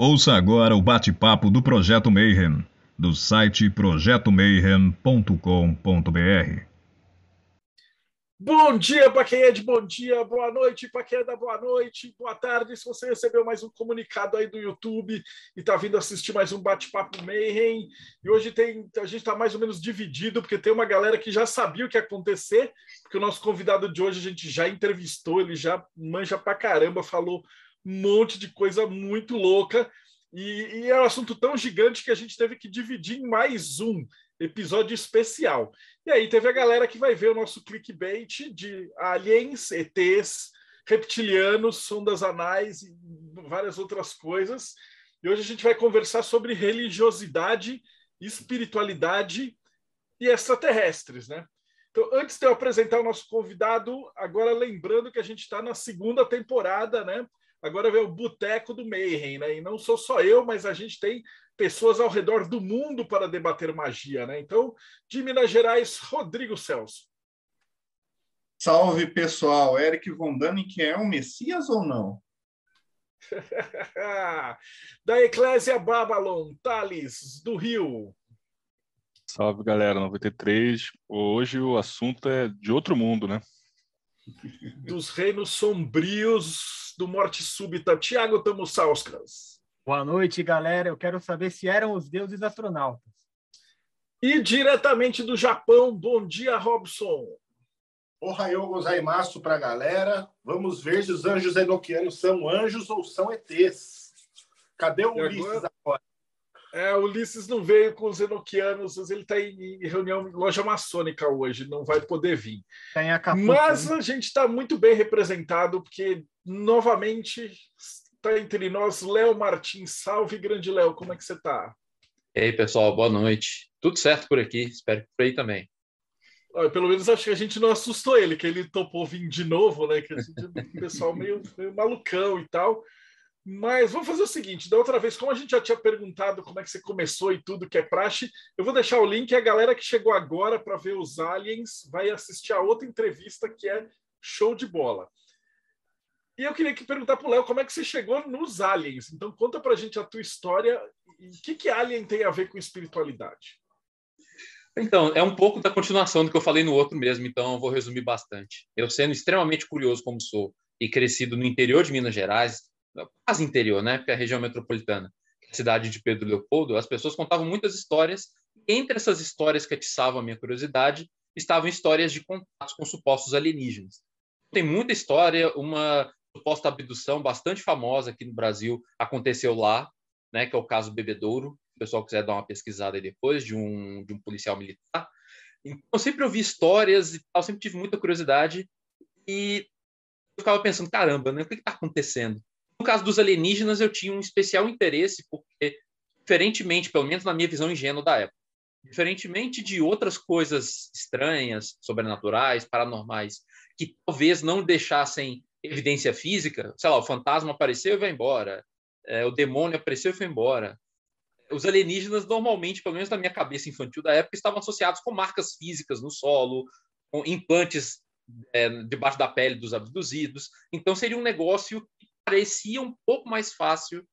Ouça agora o bate-papo do Projeto Mayhem, do site projetomayhem.com.br. Bom dia para quem é de bom dia, boa noite para quem é da boa noite, boa tarde. Se você recebeu mais um comunicado aí do YouTube e está vindo assistir mais um bate-papo Mayhem, e hoje tem a gente está mais ou menos dividido, porque tem uma galera que já sabia o que ia acontecer, porque o nosso convidado de hoje a gente já entrevistou, ele já manja pra caramba, falou um monte de coisa muito louca. E, e, é um assunto tão gigante que a gente teve que dividir em mais um episódio especial. E aí teve a galera que vai ver o nosso clickbait de aliens, ETs, reptilianos, sondas anais e várias outras coisas. E hoje a gente vai conversar sobre religiosidade, espiritualidade e extraterrestres, né? Então, antes de eu apresentar o nosso convidado, agora lembrando que a gente está na segunda temporada, né? Agora vem o Boteco do Mayhem, né? E não sou só eu, mas a gente tem pessoas ao redor do mundo para debater magia, né? Então, de Minas Gerais, Rodrigo Celso. Salve, pessoal. Eric Von que é um Messias ou não? da Eclésia Babylon, Thales, do Rio. Salve, galera. 93. Hoje o assunto é de outro mundo, né? Dos reinos sombrios do Morte Súbita, Tiago Tamussauskas. Boa noite, galera. Eu quero saber se eram os deuses astronautas. E diretamente do Japão, bom dia, Robson. Ohayou gozaimasu para a galera. Vamos ver se os anjos enoquianos são anjos ou são ETs. Cadê o Ulisses agora? agora? É, o Ulisses não veio com os enoquianos, ele está em reunião em loja maçônica hoje, não vai poder vir. Tá Mas né? a gente está muito bem representado, porque novamente está entre nós Léo Martins. Salve, grande Léo, como é que você está? E aí, pessoal, boa noite. Tudo certo por aqui, espero que por aí também. Pelo menos acho que a gente não assustou ele, que ele topou vir de novo, né? Que a gente, o pessoal meio, meio malucão e tal. Mas vamos fazer o seguinte: da outra vez, como a gente já tinha perguntado como é que você começou e tudo que é praxe, eu vou deixar o link. A galera que chegou agora para ver os aliens vai assistir a outra entrevista que é show de bola. E eu queria que perguntar para o Léo como é que você chegou nos aliens. Então, conta para a gente a tua história e o que, que alien tem a ver com espiritualidade. Então, é um pouco da continuação do que eu falei no outro mesmo, então eu vou resumir bastante. Eu, sendo extremamente curioso como sou e crescido no interior de Minas Gerais, quase interior, né? Porque é a região metropolitana, a cidade de Pedro Leopoldo, as pessoas contavam muitas histórias. Entre essas histórias que atiçavam a minha curiosidade, estavam histórias de contatos com supostos alienígenas. Tem muita história, uma suposta abdução bastante famosa aqui no Brasil aconteceu lá, né, que é o caso Bebedouro. Se o pessoal quiser dar uma pesquisada aí depois, de um, de um policial militar. Então, eu sempre ouvi histórias e tal, sempre tive muita curiosidade e eu ficava pensando, caramba, né, o que está acontecendo? No caso dos alienígenas, eu tinha um especial interesse, porque, diferentemente, pelo menos na minha visão ingênua da época, diferentemente de outras coisas estranhas, sobrenaturais, paranormais, que talvez não deixassem evidência física, sei lá, o fantasma apareceu e vai embora, é, o demônio apareceu e foi embora. Os alienígenas, normalmente, pelo menos na minha cabeça infantil da época, estavam associados com marcas físicas no solo, com implantes é, debaixo da pele dos abduzidos. Então, seria um negócio que parecia um pouco mais fácil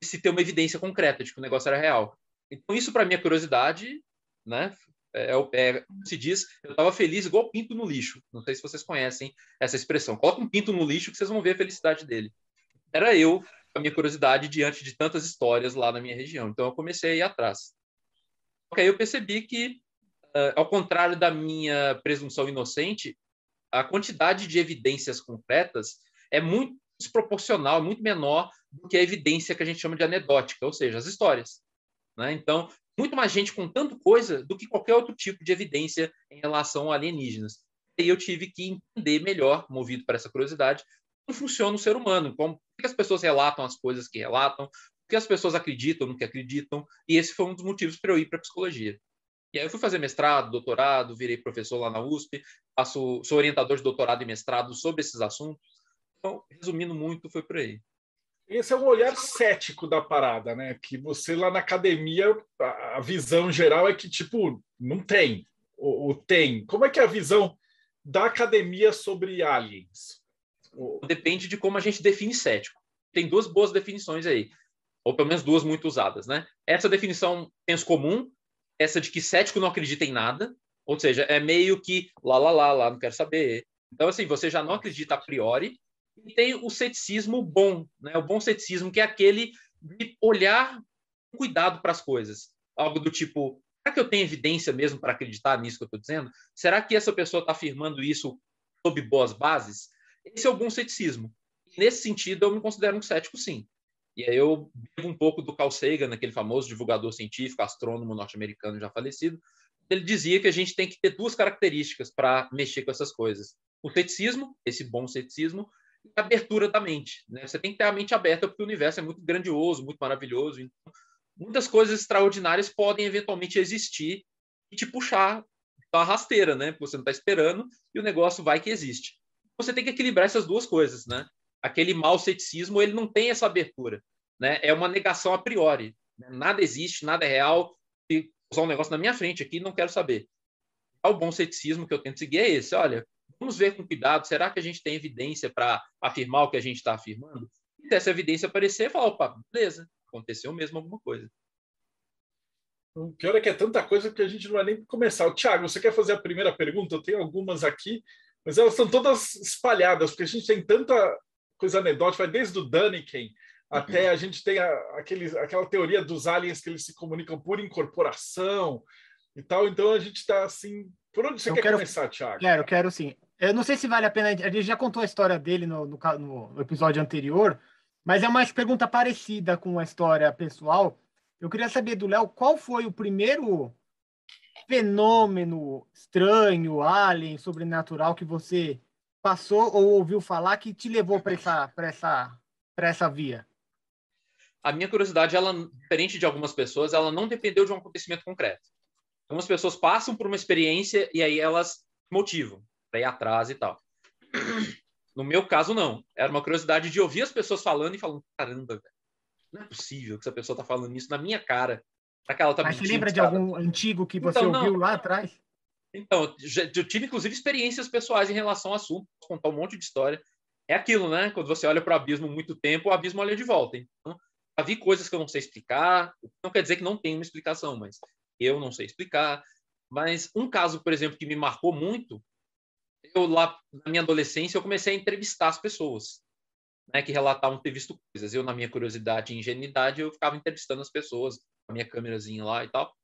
de se ter uma evidência concreta de que o negócio era real. Então, isso, para minha curiosidade, né, é, é, é, se diz, eu estava feliz igual pinto no lixo. Não sei se vocês conhecem essa expressão. Coloca um pinto no lixo que vocês vão ver a felicidade dele. Era eu, a minha curiosidade diante de tantas histórias lá na minha região. Então eu comecei a ir atrás. Porque aí eu percebi que, uh, ao contrário da minha presunção inocente, a quantidade de evidências concretas é muito desproporcional, muito menor do que a evidência que a gente chama de anedótica, ou seja, as histórias. Né? Então, muito mais gente contando coisa do que qualquer outro tipo de evidência em relação a alienígenas. E eu tive que entender melhor, movido por essa curiosidade, como funciona o ser humano, como que as pessoas relatam as coisas que relatam, o que as pessoas acreditam no que acreditam, e esse foi um dos motivos para eu ir para psicologia. E aí eu fui fazer mestrado, doutorado, virei professor lá na USP, faço, sou orientador de doutorado e mestrado sobre esses assuntos. Então, resumindo muito, foi por aí. Esse é um olhar cético da parada, né? Que você lá na academia, a visão geral é que, tipo, não tem. Ou, tem. Como é que é a visão da academia sobre aliens? Depende de como a gente define cético. Tem duas boas definições aí. ou pelo menos duas muito usadas, né? Essa definição senso comum, essa de que cético não acredita em nada, ou seja, é meio que lá, lá, lá, lá, não quero saber. Então, assim, você já não acredita a priori, e tem o ceticismo bom, né? O bom ceticismo, que é aquele de olhar com cuidado para as coisas. Algo do tipo, será que eu tenho evidência mesmo para acreditar nisso que eu estou dizendo? Será que essa pessoa está afirmando isso sob boas bases? Esse é o bom ceticismo. nesse sentido, eu me considero um cético, sim. E aí eu bebo um pouco do Carl Sagan, aquele famoso divulgador científico, astrônomo norte-americano já falecido. Ele dizia que a gente tem que ter duas características para mexer com essas coisas. O ceticismo, esse bom ceticismo, abertura da mente. Né? Você tem que ter a mente aberta porque o universo é muito grandioso, muito maravilhoso. Então, muitas coisas extraordinárias podem eventualmente existir e te puxar a rasteira, né? Você não está esperando e o negócio vai que existe. Você tem que equilibrar essas duas coisas, né? aquele mau ceticismo ele não tem essa abertura, né? É uma negação a priori. Né? Nada existe, nada é real. Se usar um negócio na minha frente aqui, não quero saber. O bom ceticismo que eu tento seguir é esse. Olha, vamos ver com cuidado. Será que a gente tem evidência para afirmar o que a gente está afirmando? E se essa evidência aparecer, fala, opa, beleza, aconteceu mesmo alguma coisa. O pior é que é tanta coisa que a gente não vai nem começar. Tiago, você quer fazer a primeira pergunta? Eu tenho algumas aqui, mas elas estão todas espalhadas, porque a gente tem tanta coisa anedótica, vai desde o Daniken até a gente tem a, aquele, aquela teoria dos aliens que eles se comunicam por incorporação e tal. Então a gente está assim. Por onde você Eu quer quero, começar, Thiago? Quero, quero sim. Eu não sei se vale a pena. A gente já contou a história dele no, no, no episódio anterior, mas é uma pergunta parecida com a história pessoal. Eu queria saber do Léo qual foi o primeiro fenômeno estranho, alien, sobrenatural que você passou ou ouviu falar que te levou para essa, essa, essa via? A minha curiosidade, ela, diferente de algumas pessoas, ela não dependeu de um acontecimento concreto. Algumas pessoas passam por uma experiência e aí elas motivam para ir atrás e tal. No meu caso, não. Era uma curiosidade de ouvir as pessoas falando e falando: caramba, não é possível que essa pessoa está falando isso na minha cara. Tá Mas você lembra de algum antigo que você então, ouviu não. lá atrás? Então, eu tive inclusive experiências pessoais em relação ao assunto, posso contar um monte de história. É aquilo, né? Quando você olha para o abismo muito tempo, o abismo olha de volta. Então, já vi coisas que eu não sei explicar. Não quer dizer que não tem uma explicação, mas eu não sei explicar. Mas um caso, por exemplo, que me marcou muito, eu lá na minha adolescência eu comecei a entrevistar as pessoas, né, que relatavam ter visto coisas. Eu na minha curiosidade e ingenuidade eu ficava entrevistando as pessoas, com a minha câmerazinha lá e tal.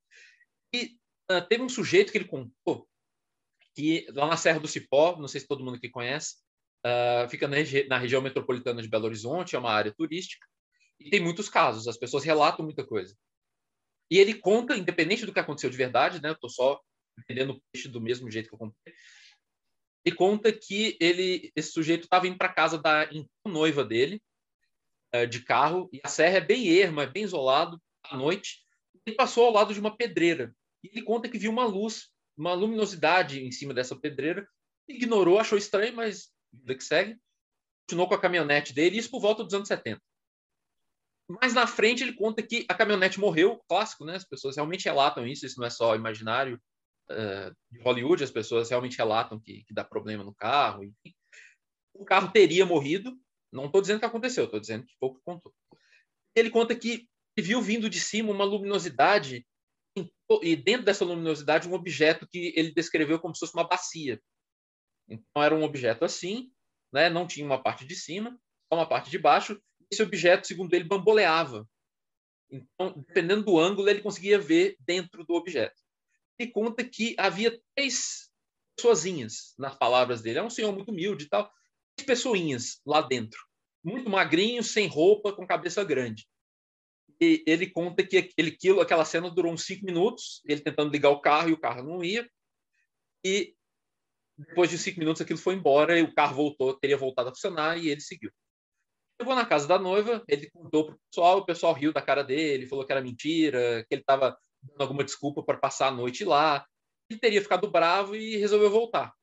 E ah, teve um sujeito que ele contou que lá na Serra do Cipó, não sei se todo mundo aqui conhece, uh, fica na, regi na, região metropolitana de Belo Horizonte, é uma área turística, e tem muitos casos, as pessoas relatam muita coisa. E ele conta, independente do que aconteceu de verdade, né? Eu estou só entendendo o peixe do mesmo jeito que eu contei. Ele conta que ele, esse sujeito estava indo para casa da noiva dele, uh, de carro, e a serra é bem erma, é bem isolado, à noite. Ele passou ao lado de uma pedreira. E ele conta que viu uma luz, uma luminosidade em cima dessa pedreira, ignorou, achou estranho, mas vida que segue, continuou com a caminhonete dele, isso por volta dos anos 70. Mais na frente ele conta que a caminhonete morreu, clássico, né? As pessoas realmente relatam isso, isso não é só imaginário uh, de Hollywood, as pessoas realmente relatam que, que dá problema no carro, enfim. O carro teria morrido, não estou dizendo que aconteceu, estou dizendo que pouco contou. Ele conta que viu vindo de cima uma luminosidade e dentro dessa luminosidade um objeto que ele descreveu como se fosse uma bacia. Então era um objeto assim, né? não tinha uma parte de cima, só uma parte de baixo. Esse objeto, segundo ele, bamboleava. Então, dependendo do ângulo, ele conseguia ver dentro do objeto. E conta que havia três pessoazinhas nas palavras dele. É um senhor muito humilde e tal. Três pessoinhas lá dentro. Muito magrinho, sem roupa, com cabeça grande e ele conta que aquele quilo, aquela cena durou uns cinco minutos, ele tentando ligar o carro e o carro não ia. E depois de cinco minutos aquilo foi embora e o carro voltou, teria voltado a funcionar e ele seguiu. Chegou na casa da noiva, ele contou para o pessoal, o pessoal riu da cara dele, falou que era mentira, que ele estava dando alguma desculpa para passar a noite lá. Ele teria ficado bravo e resolveu voltar.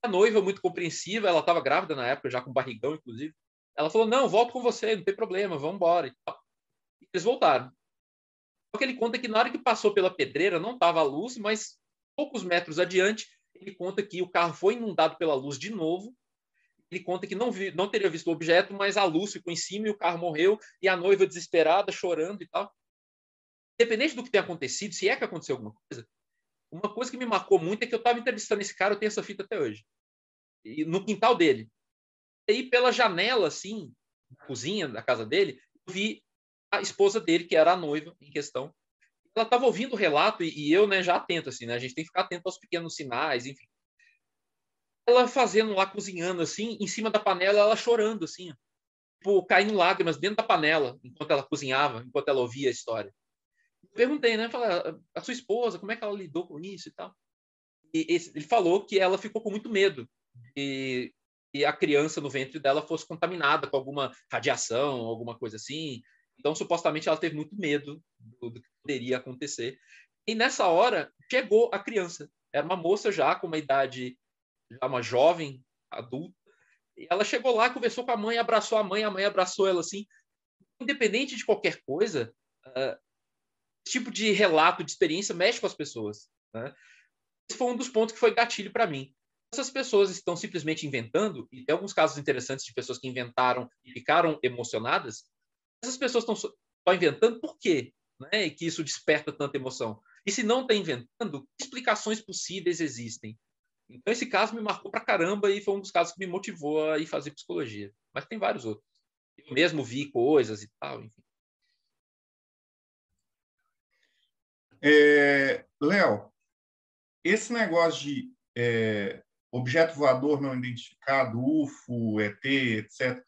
A noiva, muito compreensiva, ela estava grávida na época, já com barrigão, inclusive. Ela falou: Não, volto com você, não tem problema, vamos embora. E eles voltaram. Só que ele conta que na hora que passou pela pedreira não estava a luz, mas poucos metros adiante ele conta que o carro foi inundado pela luz de novo. Ele conta que não, vi, não teria visto o objeto, mas a luz ficou em cima e o carro morreu, e a noiva desesperada, chorando e tal. Independente do que tenha acontecido, se é que aconteceu alguma coisa, uma coisa que me marcou muito é que eu estava entrevistando esse cara, eu tenho essa fita até hoje. E no quintal dele. E aí, pela janela, assim, da cozinha da casa dele, eu vi a esposa dele, que era a noiva em questão. Ela estava ouvindo o relato e, e, eu, né, já atento, assim, né? A gente tem que ficar atento aos pequenos sinais, enfim. Ela fazendo lá, cozinhando, assim, em cima da panela, ela chorando, assim, tipo, caindo lágrimas dentro da panela, enquanto ela cozinhava, enquanto ela ouvia a história. Perguntei, né? Falei, ah, a sua esposa, como é que ela lidou com isso e tal? E ele falou que ela ficou com muito medo de que a criança no ventre dela fosse contaminada com alguma radiação, alguma coisa assim. Então, supostamente, ela teve muito medo do, do que poderia acontecer. E nessa hora, chegou a criança. Era uma moça já com uma idade, já uma jovem, adulta. E ela chegou lá, conversou com a mãe, abraçou a mãe, a mãe abraçou ela assim. Independente de qualquer coisa, uh, esse tipo de relato, de experiência, mexe com as pessoas. Né? Esse foi um dos pontos que foi gatilho para mim essas pessoas estão simplesmente inventando, e tem alguns casos interessantes de pessoas que inventaram e ficaram emocionadas, essas pessoas estão só inventando por quê? Né? E que isso desperta tanta emoção. E se não está inventando, que explicações possíveis existem? Então, esse caso me marcou pra caramba e foi um dos casos que me motivou a ir fazer psicologia. Mas tem vários outros. Eu mesmo vi coisas e tal, enfim. É, Léo, esse negócio de é, objeto voador não identificado, UFO, ET, etc.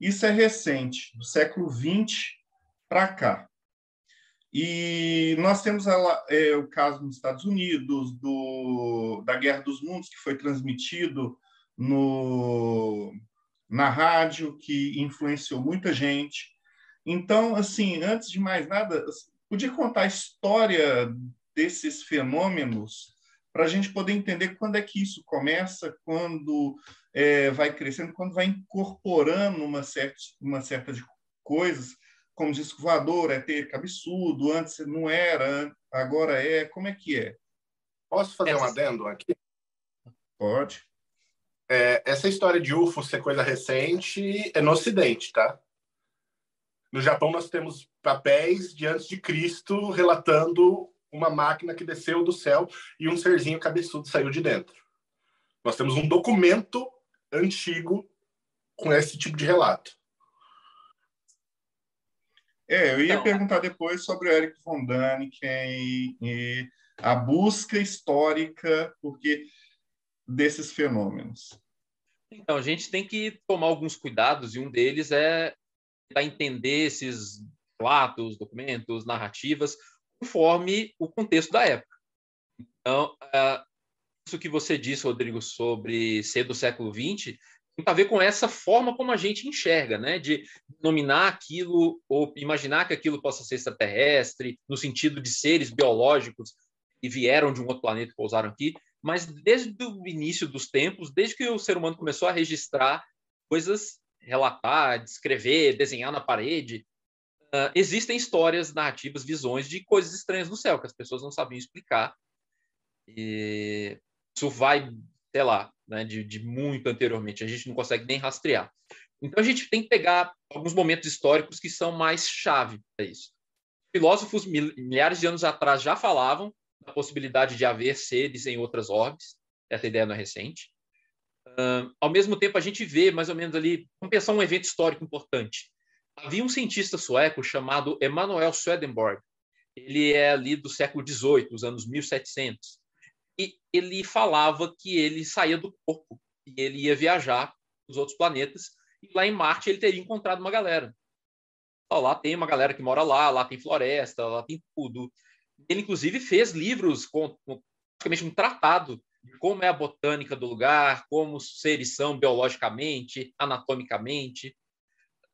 Isso é recente, do século XX para cá. E nós temos é, o caso nos Estados Unidos do, da Guerra dos Mundos, que foi transmitido no, na rádio, que influenciou muita gente. Então, assim, antes de mais nada, podia contar a história desses fenômenos para a gente poder entender quando é que isso começa, quando é, vai crescendo, quando vai incorporando uma certa, uma certa de coisas, como disco voador, é ter cabeçudo, antes não era, agora é, como é que é? Posso fazer essa... um adendo aqui? Pode. É, essa história de UFO ser coisa recente é no Ocidente, tá? No Japão nós temos papéis de antes de Cristo relatando uma máquina que desceu do céu e um serzinho cabeçudo saiu de dentro. Nós temos um documento antigo com esse tipo de relato. É, eu ia então, perguntar depois sobre o Eric von Däniken e, a busca histórica porque desses fenômenos. Então, a gente tem que tomar alguns cuidados e um deles é para entender esses relatos, documentos, narrativas, conforme o contexto da época. Então, uh, isso que você disse, Rodrigo, sobre ser do século XX, tem a ver com essa forma como a gente enxerga, né? De nominar aquilo ou imaginar que aquilo possa ser extraterrestre, no sentido de seres biológicos que vieram de um outro planeta e pousaram aqui, mas desde o início dos tempos, desde que o ser humano começou a registrar coisas, relatar, descrever, desenhar na parede, uh, existem histórias, narrativas, visões de coisas estranhas no céu que as pessoas não sabiam explicar. E isso vai, sei lá, né, de, de muito anteriormente. A gente não consegue nem rastrear. Então a gente tem que pegar alguns momentos históricos que são mais chave para isso. Filósofos milhares de anos atrás já falavam da possibilidade de haver seres em outras orbes. Essa ideia não é recente. Uh, ao mesmo tempo, a gente vê mais ou menos ali, vamos pensar um evento histórico importante. Havia um cientista sueco chamado Emanuel Swedenborg. Ele é ali do século XVIII, dos anos 1700. E ele falava que ele saía do corpo e ele ia viajar nos outros planetas. E lá em Marte ele teria encontrado uma galera. Então, lá tem uma galera que mora lá, lá tem floresta, lá tem tudo. Ele, inclusive, fez livros com, com praticamente um tratado de como é a botânica do lugar, como os seres são biologicamente, anatomicamente.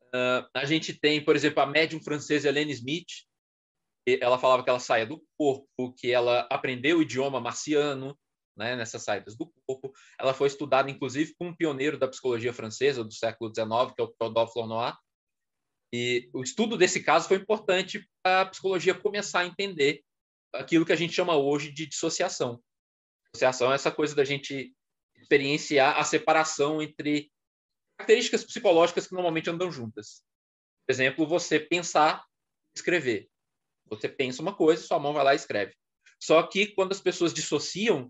Uh, a gente tem, por exemplo, a médium francesa Helene Smith. Ela falava que ela saía do corpo, que ela aprendeu o idioma marciano né, nessas saídas do corpo. Ela foi estudada, inclusive, com um pioneiro da psicologia francesa do século XIX, que é o Rodolphe Flournoy. E o estudo desse caso foi importante para a psicologia começar a entender aquilo que a gente chama hoje de dissociação. Dissociação é essa coisa da gente experienciar a separação entre características psicológicas que normalmente andam juntas. Por exemplo, você pensar, escrever. Você pensa uma coisa, sua mão vai lá e escreve. Só que quando as pessoas dissociam,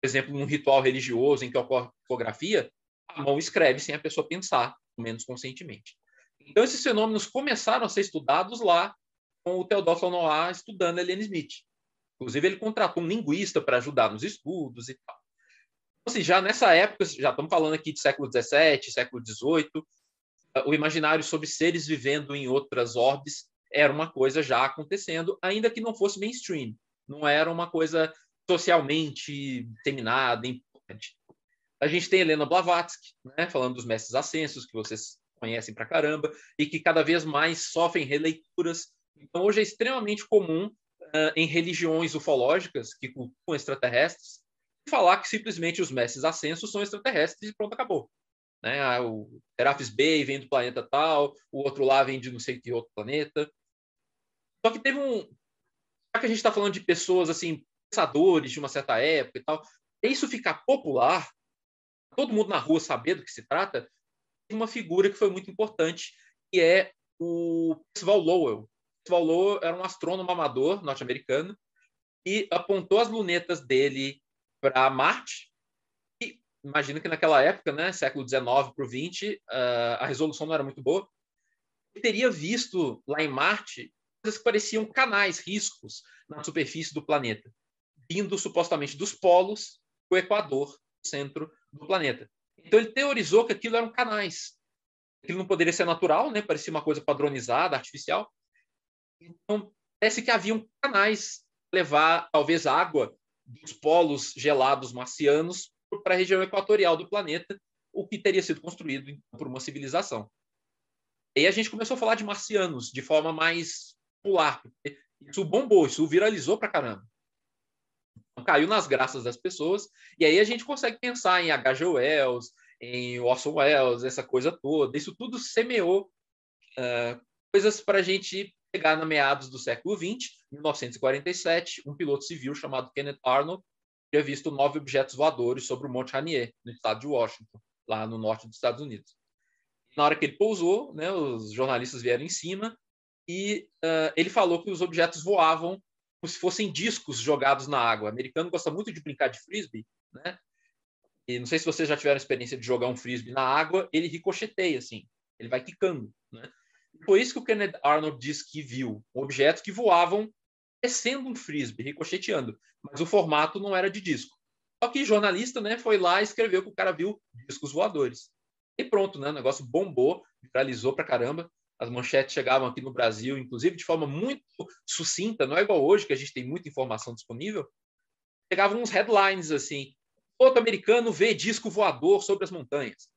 por exemplo, num ritual religioso em que ocorre fotografia, a mão escreve sem a pessoa pensar, menos conscientemente. Então, esses fenômenos começaram a ser estudados lá com o Theodore Lanois estudando Helene Smith. Inclusive, ele contratou um linguista para ajudar nos estudos e tal. Então, assim, já nessa época, já estamos falando aqui de século XVII, século XVIII, o imaginário sobre seres vivendo em outras orbes era uma coisa já acontecendo, ainda que não fosse mainstream. Não era uma coisa socialmente disseminada, importante. A gente tem Helena Blavatsky, né, falando dos mestres ascensos, que vocês conhecem pra caramba, e que cada vez mais sofrem releituras. Então, hoje é extremamente comum uh, em religiões ufológicas que cultuam extraterrestres falar que simplesmente os mestres ascensos são extraterrestres e pronto, acabou. Né? Ah, o Serapis Bey vem do planeta tal, o outro lá vem de não sei que outro planeta. Só que teve um. Já que a gente está falando de pessoas assim, pensadores de uma certa época e tal, isso ficar popular, todo mundo na rua saber do que se trata, uma figura que foi muito importante, que é o Percival Lowell. Percival Lowell era um astrônomo amador norte-americano e apontou as lunetas dele para Marte. E imagina que naquela época, né, século XIX para o XX, a resolução não era muito boa. Ele teria visto lá em Marte que pareciam canais, riscos na superfície do planeta, vindo supostamente dos polos do Equador, centro do planeta. Então ele teorizou que aquilo eram canais. Aquilo não poderia ser natural, né? Parecia uma coisa padronizada, artificial. Então parece que haviam canais levar talvez água dos polos gelados marcianos para a região equatorial do planeta, o que teria sido construído por uma civilização. E a gente começou a falar de marcianos de forma mais popular. Isso bombou, isso viralizou para caramba. Caiu nas graças das pessoas, e aí a gente consegue pensar em H.G. Wells, em Orson Welles, essa coisa toda. Isso tudo semeou uh, coisas para a gente pegar na meados do século XX, 1947, um piloto civil chamado Kenneth Arnold tinha visto nove objetos voadores sobre o Monte Rainier, no estado de Washington, lá no norte dos Estados Unidos. Na hora que ele pousou, né, os jornalistas vieram em cima e uh, ele falou que os objetos voavam como se fossem discos jogados na água. O americano gosta muito de brincar de frisbee, né? E não sei se vocês já tiveram experiência de jogar um frisbee na água, ele ricocheteia assim, ele vai quicando, né? Foi isso que o Kenneth Arnold disse que viu, objetos que voavam descendo um frisbee, ricocheteando, mas o formato não era de disco. Só que jornalista, né, foi lá e escreveu que o cara viu discos voadores. E pronto, né, o negócio bombou, viralizou pra caramba. As manchetes chegavam aqui no Brasil, inclusive de forma muito sucinta, não é igual hoje que a gente tem muita informação disponível. Chegavam uns headlines assim: outro americano vê disco voador sobre as montanhas.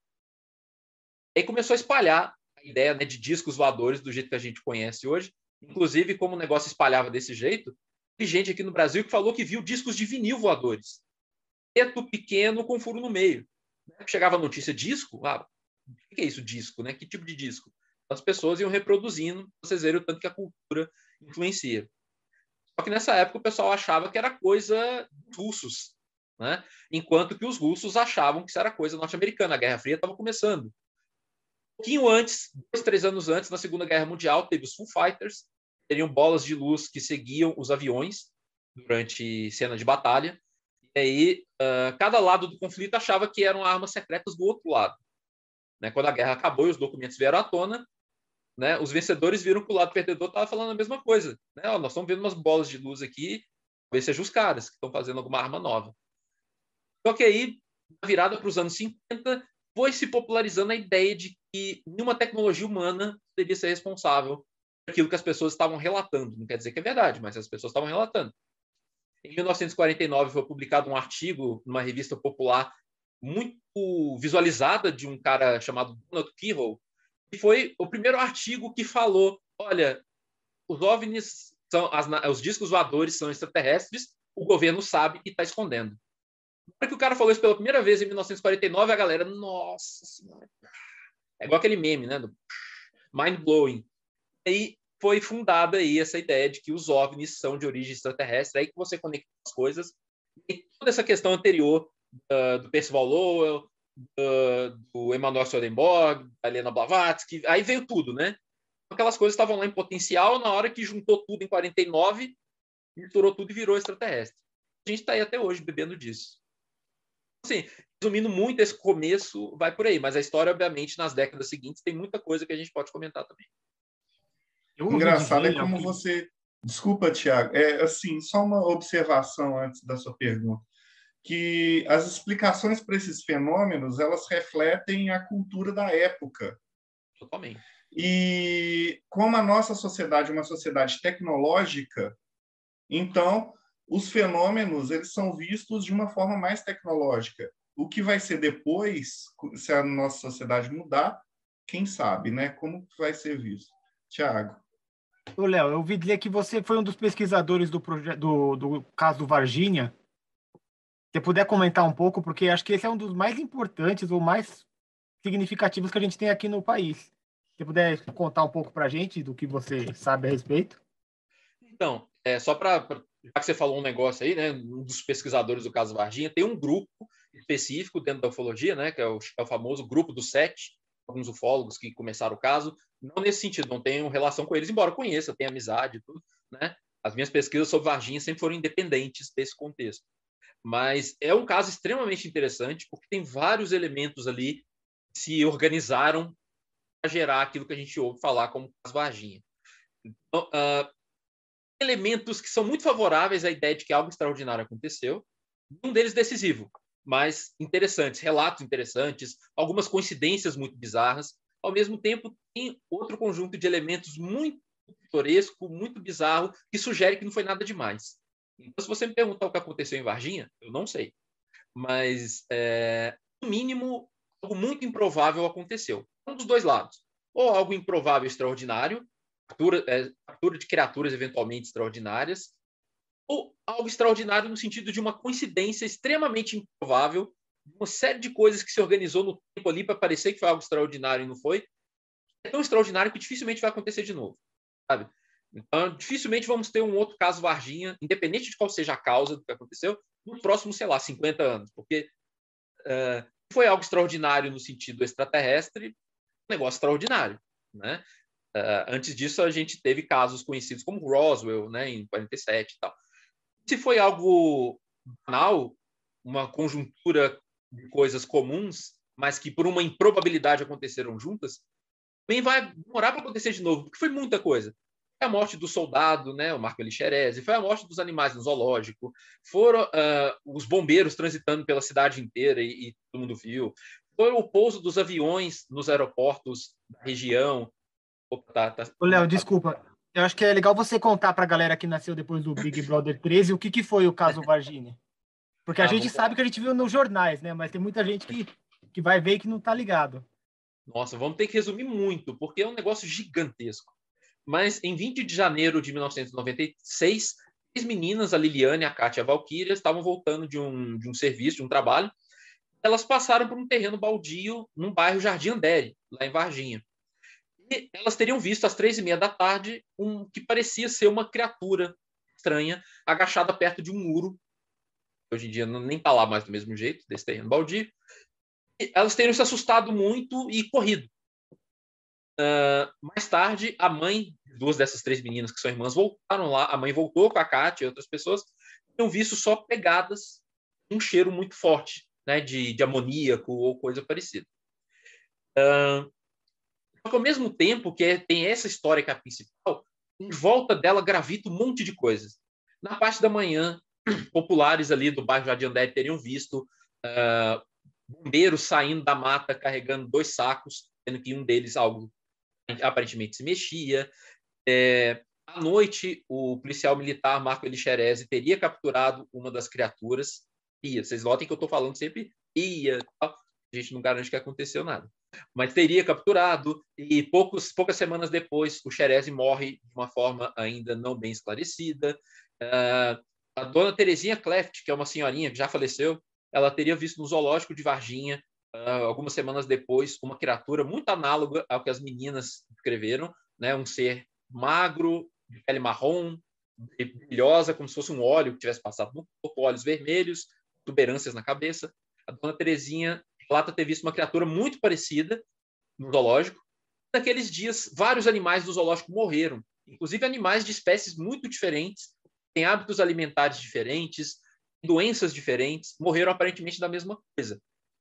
Aí começou a espalhar ideia né, de discos voadores do jeito que a gente conhece hoje. Inclusive, como o negócio espalhava desse jeito, tem gente aqui no Brasil que falou que viu discos de vinil voadores. Preto pequeno com furo no meio. Chegava a notícia disco, ah, o que é isso disco, né? Que tipo de disco? As pessoas iam reproduzindo, vocês verem o tanto que a cultura influencia. Só que nessa época o pessoal achava que era coisa dos russos, né? Enquanto que os russos achavam que isso era coisa norte-americana. A Guerra Fria estava começando pouquinho antes, dois, três anos antes, na Segunda Guerra Mundial, teve os Foo Fighters, teriam bolas de luz que seguiam os aviões durante cena de batalha. E aí, uh, cada lado do conflito achava que eram armas secretas do outro lado. Né? Quando a guerra acabou e os documentos vieram à tona, né, os vencedores viram que o lado perdedor estava falando a mesma coisa. Né? Ó, nós estamos vendo umas bolas de luz aqui, talvez sejam os caras que estão fazendo alguma arma nova. Só que aí, na virada para os anos 50, foi se popularizando a ideia de que nenhuma tecnologia humana devia ser responsável por aquilo que as pessoas estavam relatando. Não quer dizer que é verdade, mas as pessoas estavam relatando. Em 1949 foi publicado um artigo numa revista popular muito visualizada de um cara chamado Donald Keyhole, foi o primeiro artigo que falou, olha, os OVNIs são as, os discos voadores são extraterrestres, o governo sabe e está escondendo. Na hora que o cara falou isso pela primeira vez em 1949, a galera, nossa senhora. É igual aquele meme, né? Do mind blowing. Aí foi fundada aí essa ideia de que os OVNIs são de origem extraterrestre, aí que você conecta as coisas. E toda essa questão anterior uh, do Percival Lowell, do, do Emanuel Swedenborg, da Helena Blavatsky, aí veio tudo, né? Aquelas coisas estavam lá em potencial, na hora que juntou tudo em 49, misturou tudo e virou extraterrestre. A gente está aí até hoje bebendo disso. Assim, resumindo muito, esse começo vai por aí, mas a história, obviamente, nas décadas seguintes, tem muita coisa que a gente pode comentar também. Engraçado é como você. Desculpa, Tiago. É assim, só uma observação antes da sua pergunta que as explicações para esses fenômenos elas refletem a cultura da época. Totalmente. E como a nossa sociedade é uma sociedade tecnológica, então os fenômenos eles são vistos de uma forma mais tecnológica. O que vai ser depois, se a nossa sociedade mudar, quem sabe, né? Como vai ser visto? Tiago. Léo, eu ouvi dizer que você foi um dos pesquisadores do, do, do caso do Varginha, você puder comentar um pouco, porque acho que esse é um dos mais importantes ou mais significativos que a gente tem aqui no país. Se puder contar um pouco para a gente do que você sabe a respeito. Então, é, só para. Já que você falou um negócio aí, né? Um dos pesquisadores do caso Varginha, tem um grupo específico dentro da ufologia, né? Que é o, é o famoso grupo dos sete, alguns ufólogos que começaram o caso. Não nesse sentido, não tenho relação com eles, embora conheça, tenha amizade e tudo, né? As minhas pesquisas sobre Varginha sempre foram independentes desse contexto. Mas é um caso extremamente interessante, porque tem vários elementos ali que se organizaram para gerar aquilo que a gente ouve falar como caso Varginha. Então, uh, elementos que são muito favoráveis à ideia de que algo extraordinário aconteceu, um deles decisivo, mas interessantes, relatos interessantes, algumas coincidências muito bizarras. Ao mesmo tempo, tem outro conjunto de elementos muito pitoresco, muito bizarro, que sugere que não foi nada demais. Então, se você me perguntar o que aconteceu em Varginha, eu não sei. Mas, é, no mínimo, algo muito improvável aconteceu. Um dos dois lados. Ou algo improvável extraordinário, captura, é, captura de criaturas eventualmente extraordinárias, ou algo extraordinário no sentido de uma coincidência extremamente improvável, uma série de coisas que se organizou no tempo ali para parecer que foi algo extraordinário e não foi. É tão extraordinário que dificilmente vai acontecer de novo, sabe? Então, dificilmente vamos ter um outro caso Varginha, independente de qual seja a causa do que aconteceu, nos próximos, sei lá, 50 anos, porque uh, foi algo extraordinário no sentido extraterrestre, um negócio extraordinário, né? Uh, antes disso, a gente teve casos conhecidos como Roswell, né, em 47 e tal. Se foi algo banal, uma conjuntura de coisas comuns, mas que por uma improbabilidade aconteceram juntas, também vai demorar para acontecer de novo, porque foi muita coisa. Foi a morte do soldado, né, o Marco Elixerese, foi a morte dos animais no zoológico, foram uh, os bombeiros transitando pela cidade inteira e, e, todo mundo viu, foi o pouso dos aviões nos aeroportos da região. Opa, tá, tá, Léo, desculpa. Eu acho que é legal você contar para a galera que nasceu depois do Big Brother 13 o que, que foi o caso Varginha. Porque a ah, gente sabe que a gente viu nos jornais, né? Mas tem muita gente que, que vai ver e que não está ligado. Nossa, vamos ter que resumir muito, porque é um negócio gigantesco. Mas em 20 de janeiro de 1996, três meninas, a Liliane, a Kátia e a Valkyria, estavam voltando de um, de um serviço, de um trabalho. Elas passaram por um terreno baldio num bairro Jardim Andere, lá em Varginha. E elas teriam visto às três e meia da tarde um que parecia ser uma criatura estranha agachada perto de um muro. Hoje em dia não, nem está lá mais do mesmo jeito, desse terreno baldio. E elas teriam se assustado muito e corrido. Uh, mais tarde, a mãe, duas dessas três meninas que são irmãs, voltaram lá. A mãe voltou com a Kátia e outras pessoas, tinham visto só pegadas, um cheiro muito forte, né, de, de amoníaco ou coisa parecida. Uh, só que ao mesmo tempo que tem essa história que é a principal, em volta dela gravita um monte de coisas. Na parte da manhã, populares ali do bairro Jardim André teriam visto uh, bombeiros saindo da mata carregando dois sacos, sendo que um deles algo aparentemente se mexia. É, à noite, o policial militar Marco Elixerese teria capturado uma das criaturas. Ia, vocês notem que eu estou falando sempre ia, a gente não garante que aconteceu nada. Mas teria capturado, e poucos, poucas semanas depois, o Xerese morre de uma forma ainda não bem esclarecida. Uh, a dona Terezinha Cleft, que é uma senhorinha que já faleceu, ela teria visto no zoológico de Varginha algumas semanas depois, uma criatura muito análoga ao que as meninas escreveram, né? um ser magro, de pele marrom, brilhosa, como se fosse um óleo que tivesse passado no corpo, olhos vermelhos, tuberâncias na cabeça. A dona Terezinha relata ter visto uma criatura muito parecida no zoológico. Naqueles dias, vários animais do zoológico morreram, inclusive animais de espécies muito diferentes, têm hábitos alimentares diferentes, doenças diferentes, morreram aparentemente da mesma coisa,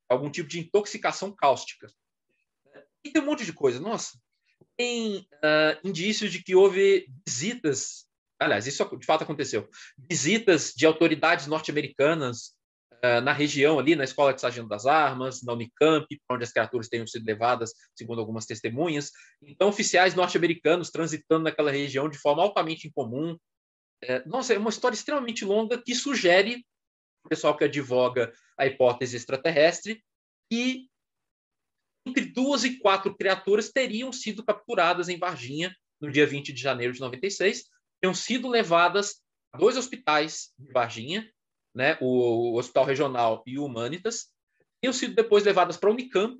algum tipo de intoxicação cáustica. E tem um monte de coisa. Nossa, tem uh, indícios de que houve visitas, aliás, isso de fato aconteceu, visitas de autoridades norte-americanas uh, na região ali, na Escola de Sargento das Armas, na Unicamp, onde as criaturas tenham sido levadas, segundo algumas testemunhas. Então, oficiais norte-americanos transitando naquela região de forma altamente incomum. Uh, nossa, é uma história extremamente longa que sugere pessoal que advoga a hipótese extraterrestre que entre duas e quatro criaturas teriam sido capturadas em Varginha no dia 20 de janeiro de 96, teriam sido levadas a dois hospitais de Varginha, né, o, o Hospital Regional e o Humanitas, teriam sido depois levadas para a Unicamp,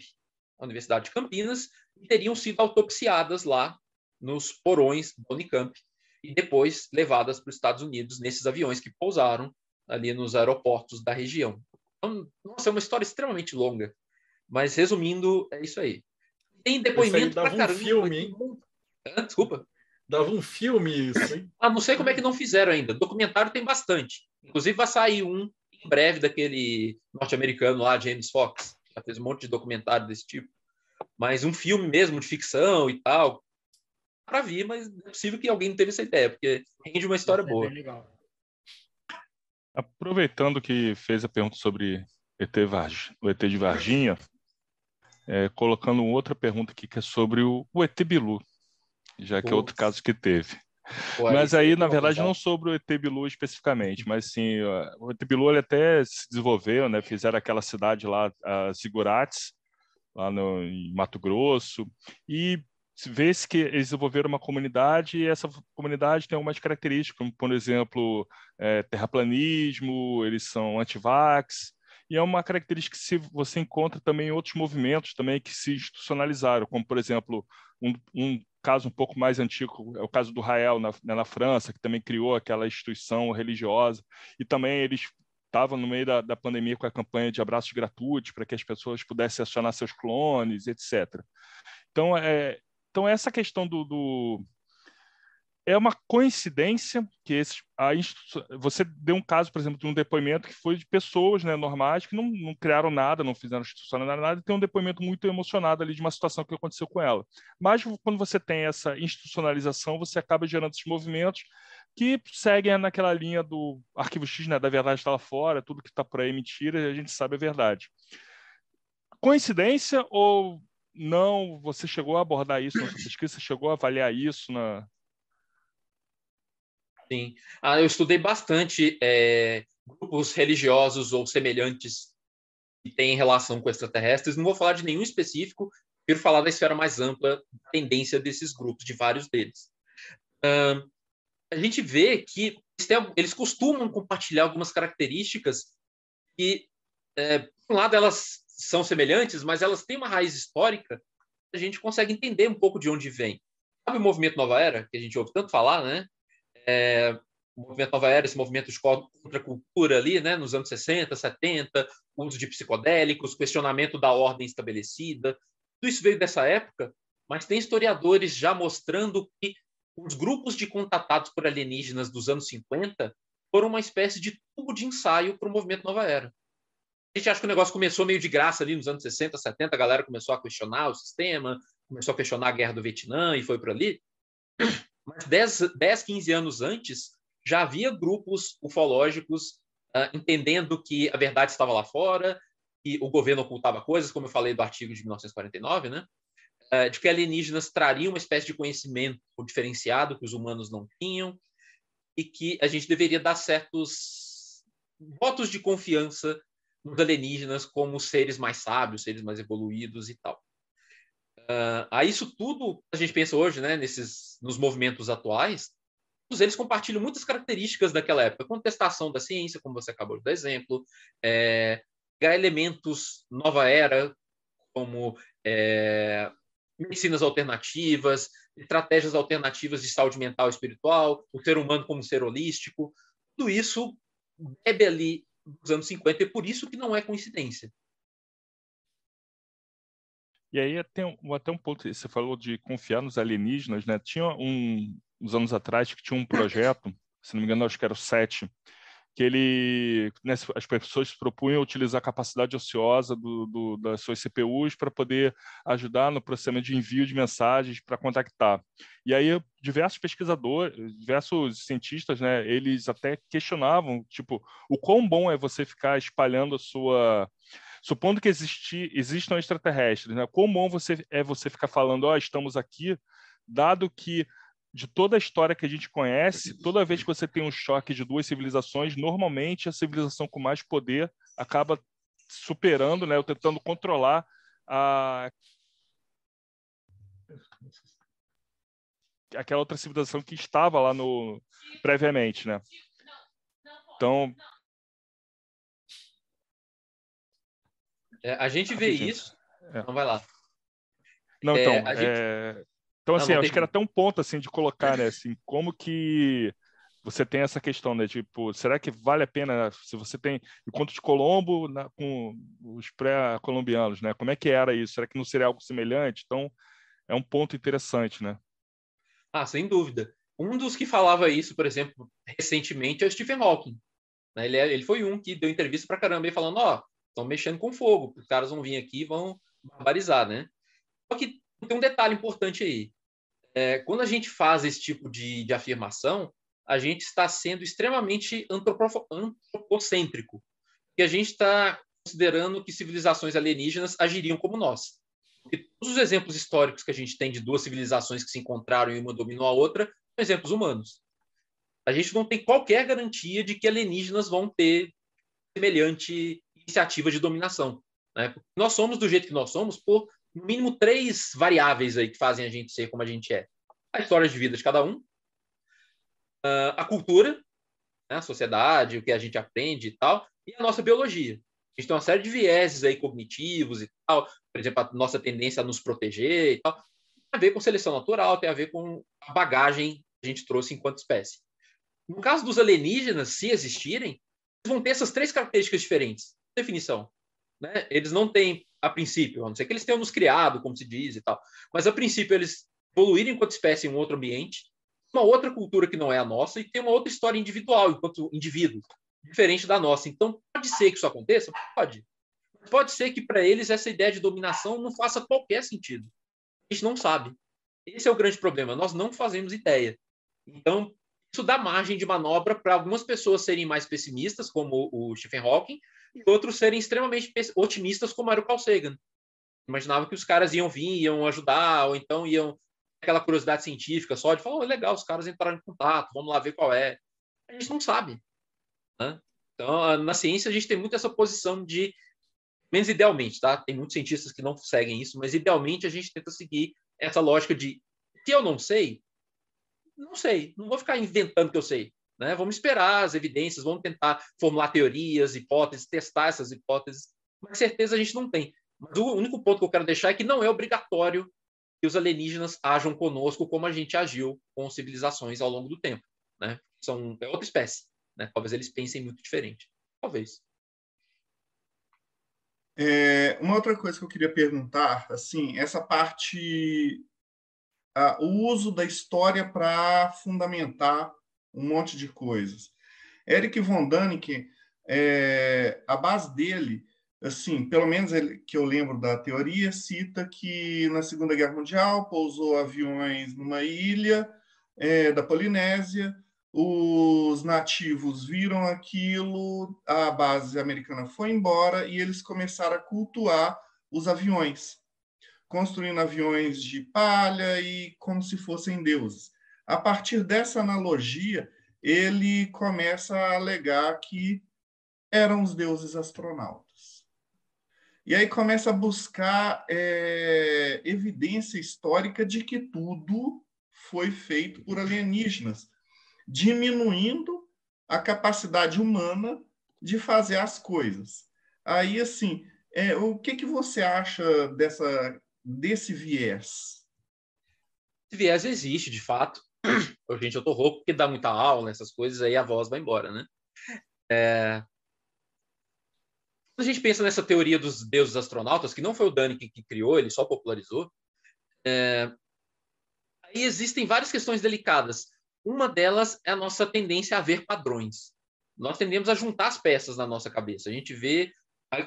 a Universidade de Campinas, e teriam sido autopsiadas lá nos porões da Unicamp, e depois levadas para os Estados Unidos nesses aviões que pousaram ali nos aeroportos da região. Então, nossa, é uma história extremamente longa. Mas resumindo, é isso aí. Tem depoimento para um caramba. filme, hein? Ah, desculpa. Dava um filme isso, hein? ah, não sei como é que não fizeram ainda. Documentário tem bastante. Inclusive vai sair um em breve daquele norte-americano lá, James Fox. Já fez um monte de documentário desse tipo. Mas um filme mesmo de ficção e tal. Para vir, mas é possível que alguém não teve essa ideia, porque rende uma história É boa. legal. Aproveitando que fez a pergunta sobre ET Varg... o ET de Varginha, é, colocando outra pergunta aqui que é sobre o, o ET Bilu, já que é outro caso que teve. Pô, Mas aí na verdade, não sobre o ET Bilu especificamente, mas sim, o ET Bilu ele até se desenvolveu, né? Fizeram aquela cidade lá, a Zigurates, lá no, em Mato Grosso, e vê-se que eles desenvolveram uma comunidade e essa comunidade tem algumas características, como, por exemplo, é, terraplanismo, eles são antivax, e é uma característica que você encontra também em outros movimentos também que se institucionalizaram, como, por exemplo, um, um caso um pouco mais antigo é o caso do Rael na, né, na França, que também criou aquela instituição religiosa, e também eles estavam no meio da, da pandemia com a campanha de abraços gratuitos para que as pessoas pudessem acionar seus clones, etc. Então, é, então essa questão do, do é uma coincidência que a você deu um caso, por exemplo, de um depoimento que foi de pessoas né, normais que não, não criaram nada, não fizeram institucionalizar nada, e tem um depoimento muito emocionado ali de uma situação que aconteceu com ela. Mas quando você tem essa institucionalização, você acaba gerando esses movimentos que seguem naquela linha do arquivo X, né, da verdade está lá fora, tudo que está por aí é mentira, e a gente sabe a verdade. Coincidência ou não? Você chegou a abordar isso na sua pesquisa? Você chegou a avaliar isso na, Sim. Ah, eu estudei bastante é, grupos religiosos ou semelhantes que têm relação com extraterrestres. Não vou falar de nenhum específico, prefiro falar da esfera mais ampla, da tendência desses grupos, de vários deles. Ah, a gente vê que eles, têm- eles costumam compartilhar algumas características que, é, por um lado, elas são semelhantes, mas elas têm uma raiz histórica. A gente consegue entender um pouco de onde vem. Sabe o movimento Nova Era, que a gente ouve tanto falar, né? é, o movimento Nova Era, esse movimento de contra a cultura ali, né, nos anos 60, 70, uso de psicodélicos, questionamento da ordem estabelecida. Tudo isso veio dessa época, mas tem historiadores já mostrando que os grupos de contatados por alienígenas dos anos 50 foram uma espécie de tubo de ensaio para o movimento Nova Era. A gente acha que o negócio começou meio de graça ali nos anos 60, 70, a galera começou a questionar o sistema, começou a questionar a guerra do Vietnã e foi por ali. Mas 10, 10 15 anos antes, já havia grupos ufológicos uh, entendendo que a verdade estava lá fora, que o governo ocultava coisas, como eu falei do artigo de 1949, né? Uh, de que alienígenas trariam uma espécie de conhecimento diferenciado que os humanos não tinham e que a gente deveria dar certos votos de confiança nos alienígenas como seres mais sábios, seres mais evoluídos e tal. Uh, a isso tudo a gente pensa hoje, né, nesses nos movimentos atuais, todos eles compartilham muitas características daquela época, contestação da ciência, como você acabou de dar exemplo, é, elementos nova era, como é, medicinas alternativas, estratégias alternativas de saúde mental e espiritual, o ser humano como ser holístico, tudo isso bebe ali dos anos 50, e é por isso que não é coincidência. E aí até um, até um ponto, você falou de confiar nos alienígenas, né? Tinha um, uns anos atrás que tinha um projeto, se não me engano, acho que era o 7, que ele, né, as pessoas propunham utilizar a capacidade ociosa do, do, das suas CPUs para poder ajudar no processamento de envio de mensagens para contactar. E aí diversos pesquisadores, diversos cientistas, né, eles até questionavam, tipo, o quão bom é você ficar espalhando a sua supondo que existi, existam extraterrestres, né? Quão bom você é você ficar falando, ó, oh, estamos aqui, dado que de toda a história que a gente conhece, toda vez que você tem um choque de duas civilizações, normalmente a civilização com mais poder acaba superando, né, ou tentando controlar a aquela outra civilização que estava lá no previamente, né? Então, é, a gente vê isso. É. Então vai lá. Não, então, é, gente... então, assim, acho que era até um ponto, assim, de colocar, né, assim, como que você tem essa questão, né, tipo, será que vale a pena, se você tem encontro de Colombo na, com os pré-colombianos, né, como é que era isso? Será que não seria algo semelhante? Então, é um ponto interessante, né? Ah, sem dúvida. Um dos que falava isso, por exemplo, recentemente é o Stephen Hawking. Né? Ele, é, ele foi um que deu entrevista para caramba e falando, ó, oh, estão mexendo com fogo, os caras vão vir aqui e vão barbarizar, né? Só que tem um detalhe importante aí é, quando a gente faz esse tipo de, de afirmação, a gente está sendo extremamente antropocêntrico. E a gente está considerando que civilizações alienígenas agiriam como nós. Porque todos os exemplos históricos que a gente tem de duas civilizações que se encontraram e uma dominou a outra são exemplos humanos. A gente não tem qualquer garantia de que alienígenas vão ter semelhante iniciativa de dominação. Né? Nós somos do jeito que nós somos por no mínimo três variáveis aí que fazem a gente ser como a gente é. A história de vida de cada um, a cultura, né, a sociedade, o que a gente aprende e tal, e a nossa biologia. A gente tem uma série de vieses aí cognitivos e tal, por exemplo, a nossa tendência a nos proteger e tal, tem a ver com seleção natural, tem a ver com a bagagem que a gente trouxe enquanto espécie. No caso dos alienígenas, se existirem, vão ter essas três características diferentes. Definição. Né? Eles não têm, a princípio, a não ser que eles tenham nos criado, como se diz e tal, mas a princípio eles evoluíram enquanto espécie em um outro ambiente, uma outra cultura que não é a nossa e tem uma outra história individual enquanto indivíduo, diferente da nossa. Então, pode ser que isso aconteça? Pode. Pode ser que para eles essa ideia de dominação não faça qualquer sentido. A gente não sabe. Esse é o grande problema. Nós não fazemos ideia. Então, isso dá margem de manobra para algumas pessoas serem mais pessimistas, como o Stephen Hawking, e outros serem extremamente otimistas, como era o Carl Sagan. Imaginava que os caras iam vir, iam ajudar, ou então iam aquela curiosidade científica só de falar, oh, legal, os caras entraram em contato, vamos lá ver qual é. A gente não sabe. Né? Então, na ciência, a gente tem muito essa posição de, menos idealmente, tá? Tem muitos cientistas que não seguem isso, mas idealmente a gente tenta seguir essa lógica de se eu não sei, não sei, não vou ficar inventando que eu sei. Né? Vamos esperar as evidências, vamos tentar formular teorias, hipóteses, testar essas hipóteses, mas certeza a gente não tem. Mas o único ponto que eu quero deixar é que não é obrigatório que os alienígenas ajam conosco como a gente agiu com civilizações ao longo do tempo. Né? São é outra espécie. Né? Talvez eles pensem muito diferente. Talvez. É, uma outra coisa que eu queria perguntar, assim, essa parte, a, o uso da história para fundamentar um monte de coisas. Eric von Däniken, é, a base dele, assim, pelo menos ele, que eu lembro da teoria, cita que na Segunda Guerra Mundial pousou aviões numa ilha é, da Polinésia, os nativos viram aquilo, a base americana foi embora e eles começaram a cultuar os aviões, construindo aviões de palha e como se fossem deuses. A partir dessa analogia, ele começa a alegar que eram os deuses astronautas. E aí começa a buscar é, evidência histórica de que tudo foi feito por alienígenas, diminuindo a capacidade humana de fazer as coisas. Aí, assim, é, o que, que você acha dessa, desse viés? Esse viés existe, de fato. Ô, gente, eu tô rouco porque dá muita aula, essas coisas, aí a voz vai embora, né? É... Quando a gente pensa nessa teoria dos deuses astronautas, que não foi o Dani que, criou, ele só popularizou, é, aí existem várias questões delicadas. Uma delas é a nossa tendência a ver padrões. Nós tendemos a juntar as peças na nossa cabeça. A gente vê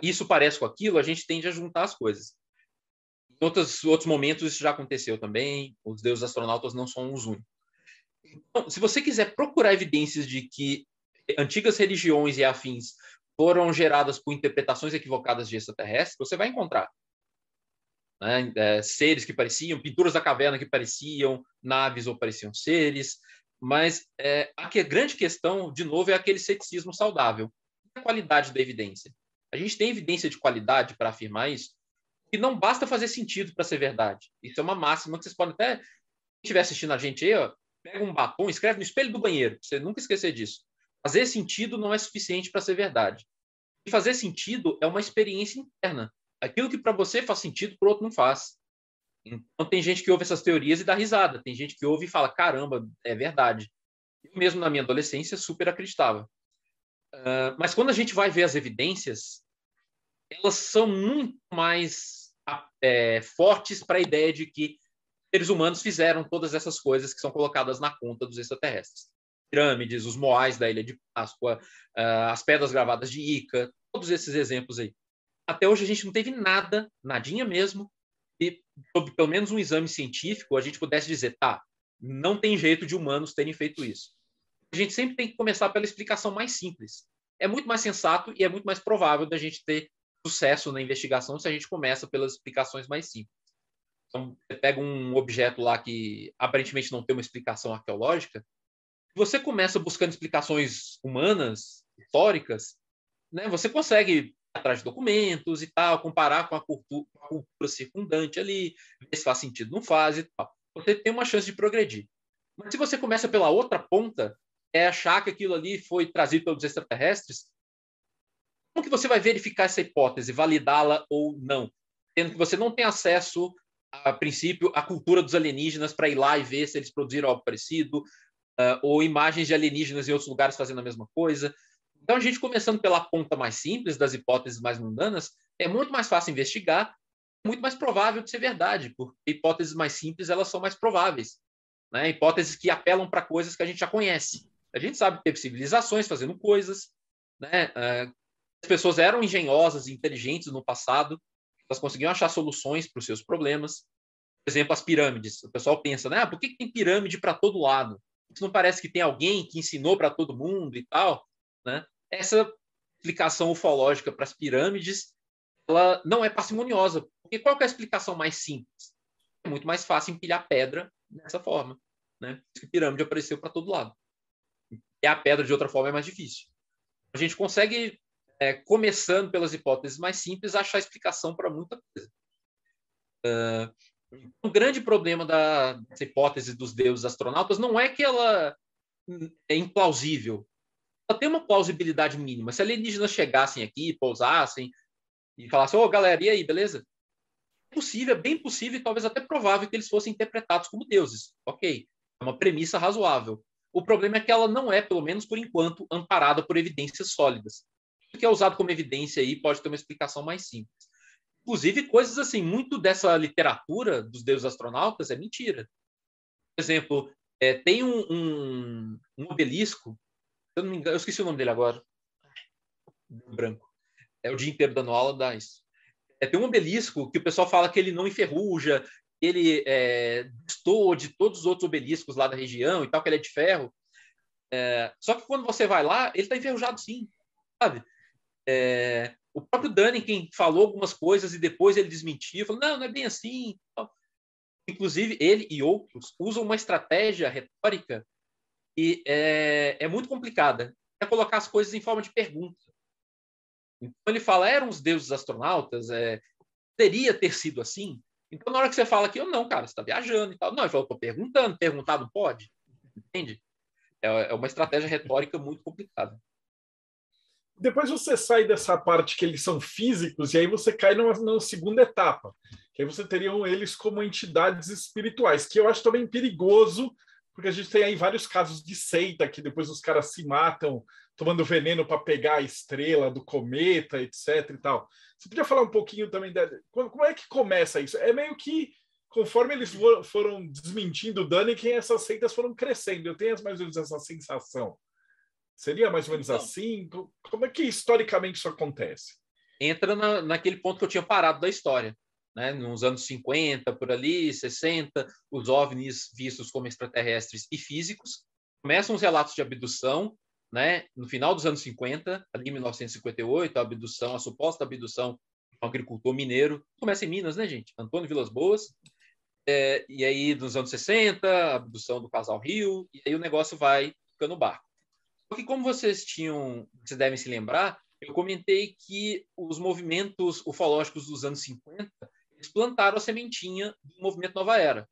isso parece com aquilo, a gente tende a juntar as coisas. Em outros, outros momentos isso já aconteceu também. Os deuses astronautas não são os únicos. Se você quiser procurar evidências de que antigas religiões e afins foram geradas por interpretações equivocadas de extraterrestres, você vai encontrar. Né? É, seres que pareciam, pinturas da caverna que pareciam naves ou pareciam seres, mas é, a grande questão, de novo, é aquele ceticismo saudável. A qualidade da evidência. A gente tem evidência de qualidade para afirmar isso, e não basta fazer sentido para ser verdade. Isso é uma máxima que vocês podem até, quem estiver assistindo a gente aí, ó, pega um batom, escreve no espelho do banheiro, você nunca esquecer disso. Fazer sentido não é suficiente para ser verdade. E fazer sentido é uma experiência interna. Aquilo que para você faz sentido, para o outro não faz. Então tem gente que ouve essas teorias e dá risada. Tem gente que ouve e fala, caramba, é verdade. Eu mesmo na minha adolescência super acreditava. Uh, mas quando a gente vai ver as evidências, elas são muito mais é, fortes para a ideia de que seres humanos fizeram todas essas coisas que são colocadas na conta dos extraterrestres. Pirâmides, os moais da Ilha de Páscoa, uh, as pedras gravadas de Ica, todos esses exemplos aí. Até hoje a gente não teve nada, nadinha mesmo, e sob pelo menos um exame científico a gente pudesse dizer, tá, não tem jeito de humanos terem feito isso a gente sempre tem que começar pela explicação mais simples. É muito mais sensato e é muito mais provável da gente ter sucesso na investigação se a gente começa pelas explicações mais simples. Então, você pega um objeto lá que aparentemente não tem uma explicação arqueológica, você começa buscando explicações humanas, históricas, né? Você consegue atrás de documentos e tal, comparar com a cultura, a cultura circundante ali, ver se faz sentido, não faz e tal. Você tem uma chance de progredir. Mas se você começa pela outra ponta, é achar que aquilo ali foi trazido pelos extraterrestres, como que você vai verificar essa hipótese, validá-la ou não? Tendo que você não tem acesso, a princípio, à cultura dos alienígenas para ir lá e ver se eles produziram algo parecido, uh, ou imagens de alienígenas em outros lugares fazendo a mesma coisa. Então, a gente começando pela ponta mais simples, das hipóteses mais mundanas, é muito mais fácil investigar, muito mais provável de ser verdade, porque hipóteses mais simples elas são mais prováveis. Né? Hipóteses que apelam para coisas que a gente já conhece. A gente sabe que teve civilizações fazendo coisas, né? É, as pessoas eram engenhosas e inteligentes no passado, elas conseguiam achar soluções para os seus problemas. Por exemplo, as pirâmides. O pessoal pensa, né? Ah, por que tem pirâmide para todo lado? Isso não parece que tem alguém que ensinou para todo mundo e tal, né? Essa explicação ufológica para as pirâmides, ela não é parcimoniosa, porque qual é a explicação mais simples? É muito mais fácil empilhar pedra dessa forma, né? Que pirâmide apareceu para todo lado e a pedra de outra forma é mais difícil. A gente consegue, é, começando pelas hipóteses mais simples, achar explicação para muita coisa. Uh, um grande problema da, hipótese dos deuses astronautas não é que ela é implausível. Ela tem uma plausibilidade mínima. Se alienígenas chegassem aqui, pousassem e falassem, ô oh, galera, e aí, beleza? É possível, é bem possível e talvez até provável que eles fossem interpretados como deuses. Ok, é uma premissa razoável. O problema é que ela não é, pelo menos por enquanto, amparada por evidências sólidas. Que é usado como evidência aí pode ter uma explicação mais simples. Inclusive, coisas assim, muito dessa literatura dos deuses astronautas é mentira. Por exemplo, é, tem um, um, um, obelisco, eu não me engano, eu esqueci o nome dele agora. Branco. É o dia inteiro dando aula, dá isso. É, tem um obelisco que o pessoal fala que ele não enferruja, ele é, distou de todos os outros obeliscos lá da região e tal, que ele é de ferro. É, só que quando você vai lá, ele está enferrujado sim, sabe? É, o próprio Daniken falou algumas coisas e depois ele desmentiu, falou, não, não é bem assim. Inclusive, ele e outros usam uma estratégia retórica que é, é muito complicada, é colocar as coisas em forma de pergunta. Então ele fala, eram os deuses astronautas, é, teria ter sido assim? Então, na hora que você fala que eu não, cara, você está viajando e tal. Não, ele falou, estou perguntando, perguntado pode. Entende? É, é uma estratégia retórica muito complicada. Depois você sai dessa parte que eles são físicos e aí você cai numa, numa segunda etapa, que aí você teriam eles como entidades espirituais, que eu acho também perigoso, porque a gente tem aí vários casos de seita que depois os caras se matam tomando veneno para pegar a estrela do cometa, etc. e tal. Você podia falar um pouquinho também da, como é que começa isso? É meio que conforme eles foram desmentindo o Daniken, essas seitas foram crescendo. Eu tenho mais ou menos essa sensação. Seria mais ou menos então, assim? Como é que historicamente isso acontece? Entra na, naquele ponto que eu tinha parado da história. Né? Nos anos 50, por ali, 60, os OVNIs vistos como extraterrestres e físicos. Começam os relatos de abdução, né? no final dos anos 50, ali em 1958, a abdução, a suposta abdução de um agricultor mineiro. Começa em Minas, né, gente? Antônio Vilas Boas. É, e aí, nos anos 60, a abdução do casal Rio, e aí o negócio vai ficando barco. Que, como vocês tinham, vocês devem se lembrar, eu comentei que os movimentos ufológicos dos anos 50 eles plantaram a sementinha do movimento Nova Era.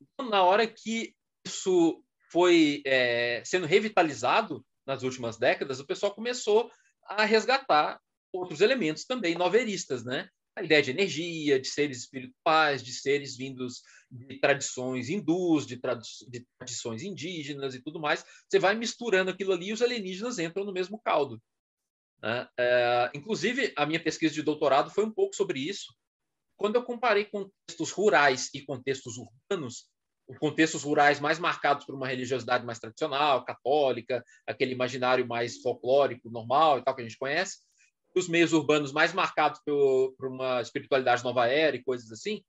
Então, na hora que isso foi é, sendo revitalizado nas últimas décadas, o pessoal começou a resgatar outros elementos também noveristas, né? A ideia de energia, de seres espirituais, de seres vindos de tradições hindus, de, tradu de tradições indígenas e tudo mais. Você vai misturando aquilo ali e os alienígenas entram no mesmo caldo. Né? É, inclusive, a minha pesquisa de doutorado foi um pouco sobre isso. Quando eu comparei contextos rurais e contextos urbanos, os contextos rurais mais marcados por uma religiosidade mais tradicional, católica, aquele imaginário mais folclórico, normal e tal que a gente conhece, os meios urbanos mais marcados por, por uma espiritualidade nova era e coisas assim,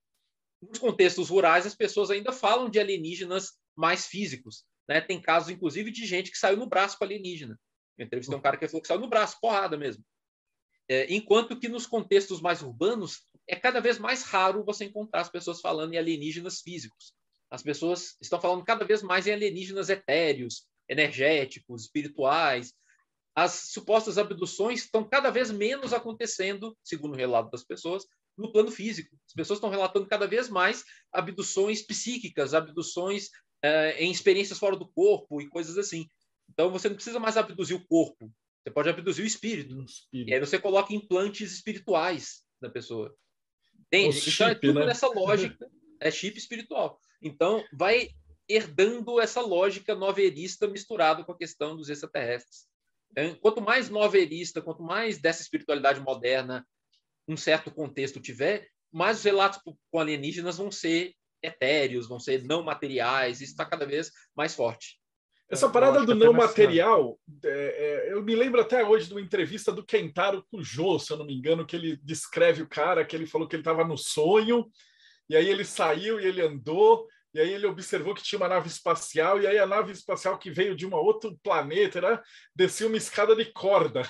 nos contextos rurais as pessoas ainda falam de alienígenas mais físicos. Né? Tem casos, inclusive, de gente que saiu no braço com alienígena. Eu entrevistei um cara que falou que saiu no braço, porrada mesmo. É, enquanto que nos contextos mais urbanos é cada vez mais raro você encontrar as pessoas falando em alienígenas físicos. As pessoas estão falando cada vez mais em alienígenas etéreos, energéticos, espirituais. As supostas abduções estão cada vez menos acontecendo, segundo o relato das pessoas, no plano físico. As pessoas estão relatando cada vez mais abduções psíquicas, abduções é, em experiências fora do corpo e coisas assim. Então você não precisa mais abduzir o corpo, você pode abduzir o espírito. O espírito. E aí você coloca implantes espirituais na pessoa. Entende? Chip, então é tudo né? nessa lógica, é chip espiritual. Então vai herdando essa lógica novelista misturado com a questão dos extraterrestres. Então, quanto mais novelista, quanto mais dessa espiritualidade moderna um certo contexto tiver, mais os relatos com alienígenas vão ser etéreos, vão ser não materiais, isso está cada vez mais forte. Essa parada do não material, é, é, eu me lembro até hoje de uma entrevista do Kentaro Kujo, se eu não me engano, que ele descreve o cara, que ele falou que ele estava no sonho, e aí ele saiu e ele andou, e aí ele observou que tinha uma nave espacial, e aí a nave espacial que veio de um outro planeta, né, descia uma escada de corda.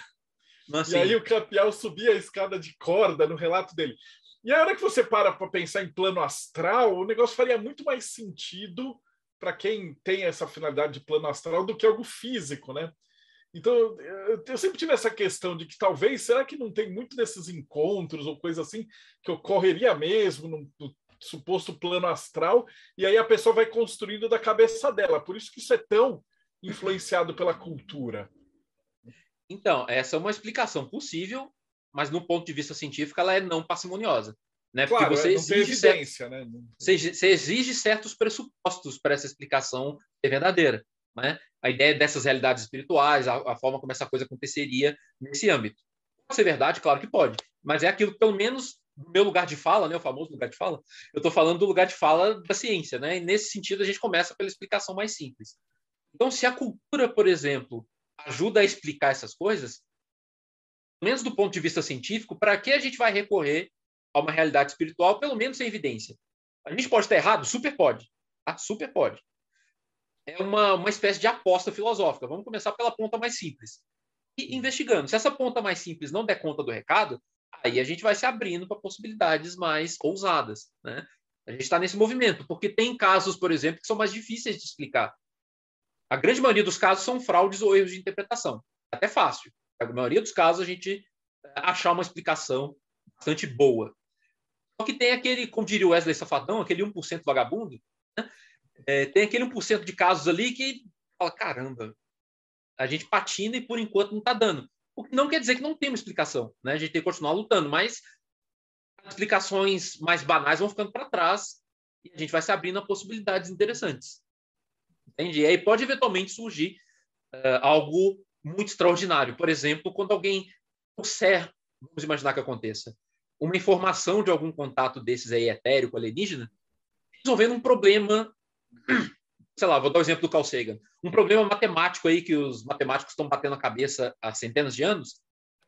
Nossa, e aí o Capial subia a escada de corda no relato dele. E a hora que você para para pensar em plano astral, o negócio faria muito mais sentido para quem tem essa finalidade de plano astral do que algo físico, né? Então, eu sempre tive essa questão de que talvez, será que não tem muito desses encontros ou coisa assim que ocorreria mesmo no, no suposto plano astral, e aí a pessoa vai construindo da cabeça dela. Por isso que isso é tão influenciado pela cultura. Então, essa é uma explicação possível, mas no ponto de vista científico ela é não parcimoniosa. Né? Claro, Porque você exige, evidência, certo... né? você, exige certos pressupostos para essa explicação ser verdadeira. Né? A ideia dessas realidades espirituais, a, a, forma como essa coisa aconteceria nesse âmbito. Pode ser verdade? Claro que pode. Mas é aquilo, pelo menos, meu lugar de fala, né? o famoso lugar de fala, eu estou falando do lugar de fala da ciência. Né? E nesse sentido, a gente começa pela explicação mais simples. Então, se a cultura, por exemplo, ajuda a explicar essas coisas, menos do ponto de vista científico, para que a gente vai recorrer a uma realidade espiritual, pelo menos sem evidência. A gente pode estar errado? Super pode. Tá? Super pode. É uma, uma espécie de aposta filosófica. Vamos começar pela ponta mais simples. E investigando. Se essa ponta mais simples não der conta do recado, aí a gente vai se abrindo para possibilidades mais ousadas. Né? A gente está nesse movimento, porque tem casos, por exemplo, que são mais difíceis de explicar. A grande maioria dos casos são fraudes ou erros de interpretação. É até fácil. A maioria dos casos a gente achar uma explicação bastante boa. Só que tem aquele, como diria o Wesley Safadão, aquele 1% vagabundo, né? é, tem aquele 1% de casos ali que fala, caramba, a gente patina e por enquanto não está dando. O que não quer dizer que não tem uma explicação, né? A gente tem que continuar lutando, mas as explicações mais banais vão ficando para trás e a gente vai se abrindo a possibilidades interessantes. Entende? E aí pode eventualmente surgir uh, algo muito extraordinário. Por exemplo, quando alguém observa, vamos imaginar que aconteça, uma informação de algum contato desses aí etéreo, alienígena, resolvendo um problema, sei lá, vou dar o exemplo do Carl Sagan, um problema matemático aí que os matemáticos estão batendo a cabeça há centenas de anos,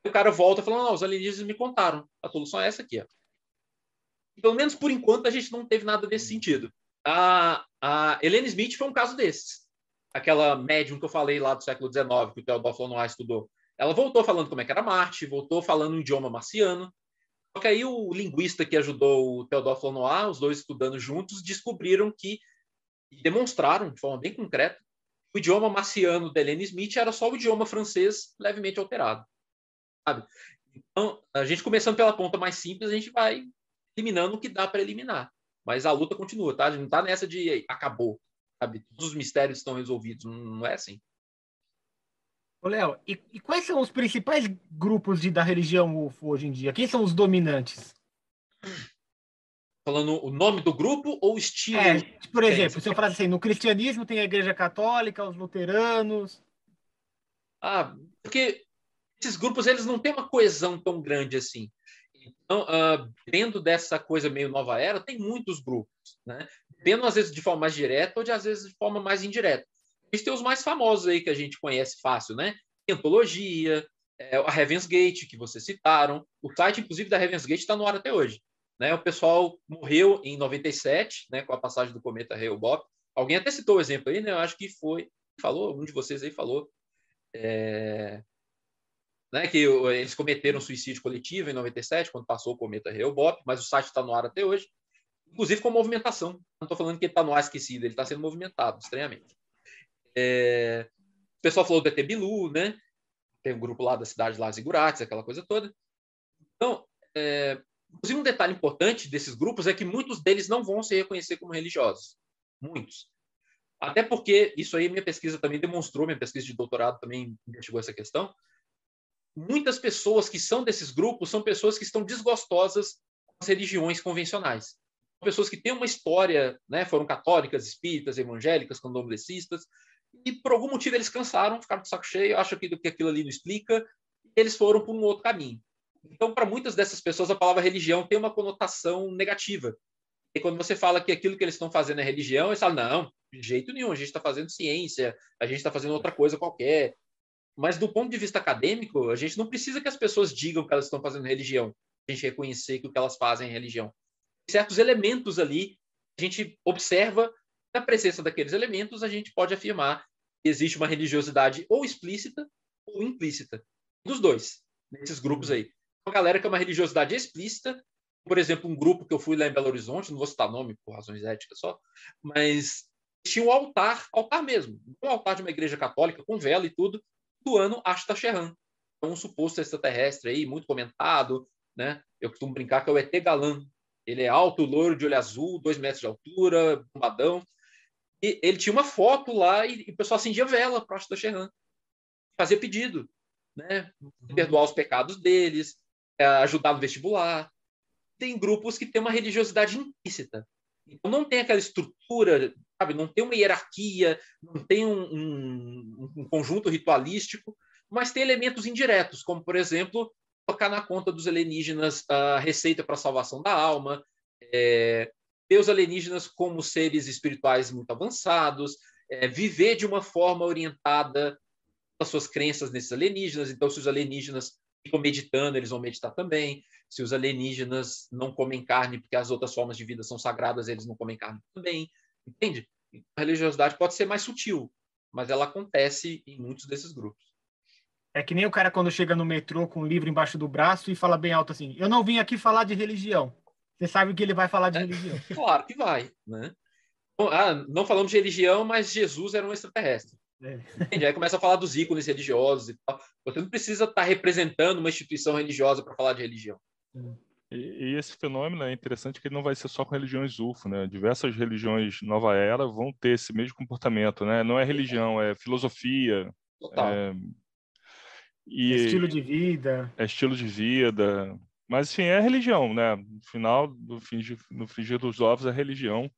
o cara volta falando, não, os alienígenas me contaram, a solução é essa aqui, ó. Pelo menos por enquanto a gente não teve nada desse sentido. A, a Helene Smith foi um caso desses. Aquela médium que eu falei lá do século XIX, que o Theodore Flonoy estudou. Ela voltou falando como é que era Marte, voltou falando um idioma marciano, só que aí o linguista que ajudou o Theodore Flonois, os dois estudando juntos, descobriram que, e demonstraram de forma bem concreta, o idioma marciano da Helene Smith era só o idioma francês levemente alterado. Sabe? Então, a gente começando pela ponta mais simples, a gente vai eliminando o que dá para eliminar. Mas a luta continua, tá? A gente não está nessa de acabou, sabe? Todos os mistérios estão resolvidos. Não é assim. Ô, Léo, e, e, quais são os principais grupos de, da religião UFO hoje em dia? Quem são os dominantes? Falando o nome do grupo ou o estilo? É, por exemplo, se eu falar assim, no cristianismo tem a Igreja Católica, os luteranos. Ah, porque esses grupos eles não têm uma coesão tão grande assim. Então, uh, dentro dessa coisa meio nova era, tem muitos grupos, né? Dependendo às vezes de forma mais direta ou de às vezes de forma mais indireta gente tem os mais famosos aí que a gente conhece fácil, né? Antologia, é, a Heaven's Gate, que vocês citaram. O site, inclusive, da Heaven's Gate está no ar até hoje. Né? O pessoal morreu em 97, né, com a passagem do cometa Hale-Bopp. Alguém até citou o exemplo aí, né? Eu acho que foi, falou, um de vocês aí falou, é, né, que eles cometeram suicídio coletivo em 97, quando passou o cometa Hale-Bopp, mas o site está no ar até hoje, inclusive com movimentação. Não estou falando que ele está no ar esquecido, ele está sendo movimentado, estranhamente. É... O pessoal falou do ET Bilu, né? Tem um grupo lá da cidade lá, Zigurates, aquela coisa toda. Então, é... inclusive um detalhe importante desses grupos é que muitos deles não vão se reconhecer como religiosos. Muitos. Até porque isso aí minha pesquisa também demonstrou, minha pesquisa de doutorado também investigou essa questão. Muitas pessoas que são desses grupos são pessoas que estão desgostosas com as religiões convencionais pessoas que têm uma história, né, foram católicas, espíritas, evangélicas, candomblecistas, e por algum motivo eles cansaram, ficaram de saco cheio, acham que, que aquilo ali não explica, e eles foram por um outro caminho. Então, para muitas dessas pessoas, a palavra religião tem uma conotação negativa. E quando você fala que aquilo que eles estão fazendo é religião, eles falam, não, de jeito nenhum, a gente está fazendo ciência, a gente está fazendo outra coisa qualquer. Mas do ponto de vista acadêmico, a gente não precisa que as pessoas digam que elas estão fazendo religião, a gente reconhecer que o que elas fazem é religião. Certos elementos ali, a gente observa na presença daqueles elementos, a gente pode afirmar que existe uma religiosidade ou explícita ou implícita. Dos dois, nesses grupos aí. Uma galera que é uma religiosidade explícita, por exemplo, um grupo que eu fui lá em Belo Horizonte, não vou citar nome por razões éticas só, mas tinha um altar, altar mesmo, um altar de uma igreja católica com vela e tudo, do ano Ashta Sheran. Então, um suposto extraterrestre aí, muito comentado, né? Eu costumo brincar que é o ET Galan. Ele é alto, loiro, de olho azul, dois metros de altura, bombadão. E ele tinha uma foto lá e, e o pessoal acendia vela para o Sheran. Fazia pedido, né? Uhum. Perdoar os pecados deles, é, ajudar no vestibular. Tem grupos que têm uma religiosidade implícita. Então não tem aquela estrutura, sabe? Não tem uma hierarquia, não tem um, um, um conjunto ritualístico, mas tem elementos indiretos, como, por exemplo, colocar na conta dos alienígenas a receita para a salvação da alma, é, ver os alienígenas como seres espirituais muito avançados, é, viver de uma forma orientada às suas crenças nesses alienígenas. Então, se os alienígenas ficam meditando, eles vão meditar também. Se os alienígenas não comem carne porque as outras formas de vida são sagradas, eles não comem carne também. Entende? A religiosidade pode ser mais sutil, mas ela acontece em muitos desses grupos. É que nem o cara quando chega no metrô com um livro embaixo do braço e fala bem alto assim: Eu não vim aqui falar de religião. Você sabe que ele vai falar de é, religião. Claro que vai, né? Ah, não falamos de religião, mas Jesus era um extraterrestre. É. Aí começa a falar dos ícones religiosos e tal. Você não precisa estar representando uma instituição religiosa para falar de religião. E, e, esse fenômeno é interessante que ele não vai ser só com religiões UFO, né? Diversas religiões nova era vão ter esse mesmo comportamento, né? Não é religião, é filosofia. Total. É, e, é estilo de vida. É estilo de vida. Mas, enfim, é religião, né? No final, no fingir, no fingir dos ovos, é religião.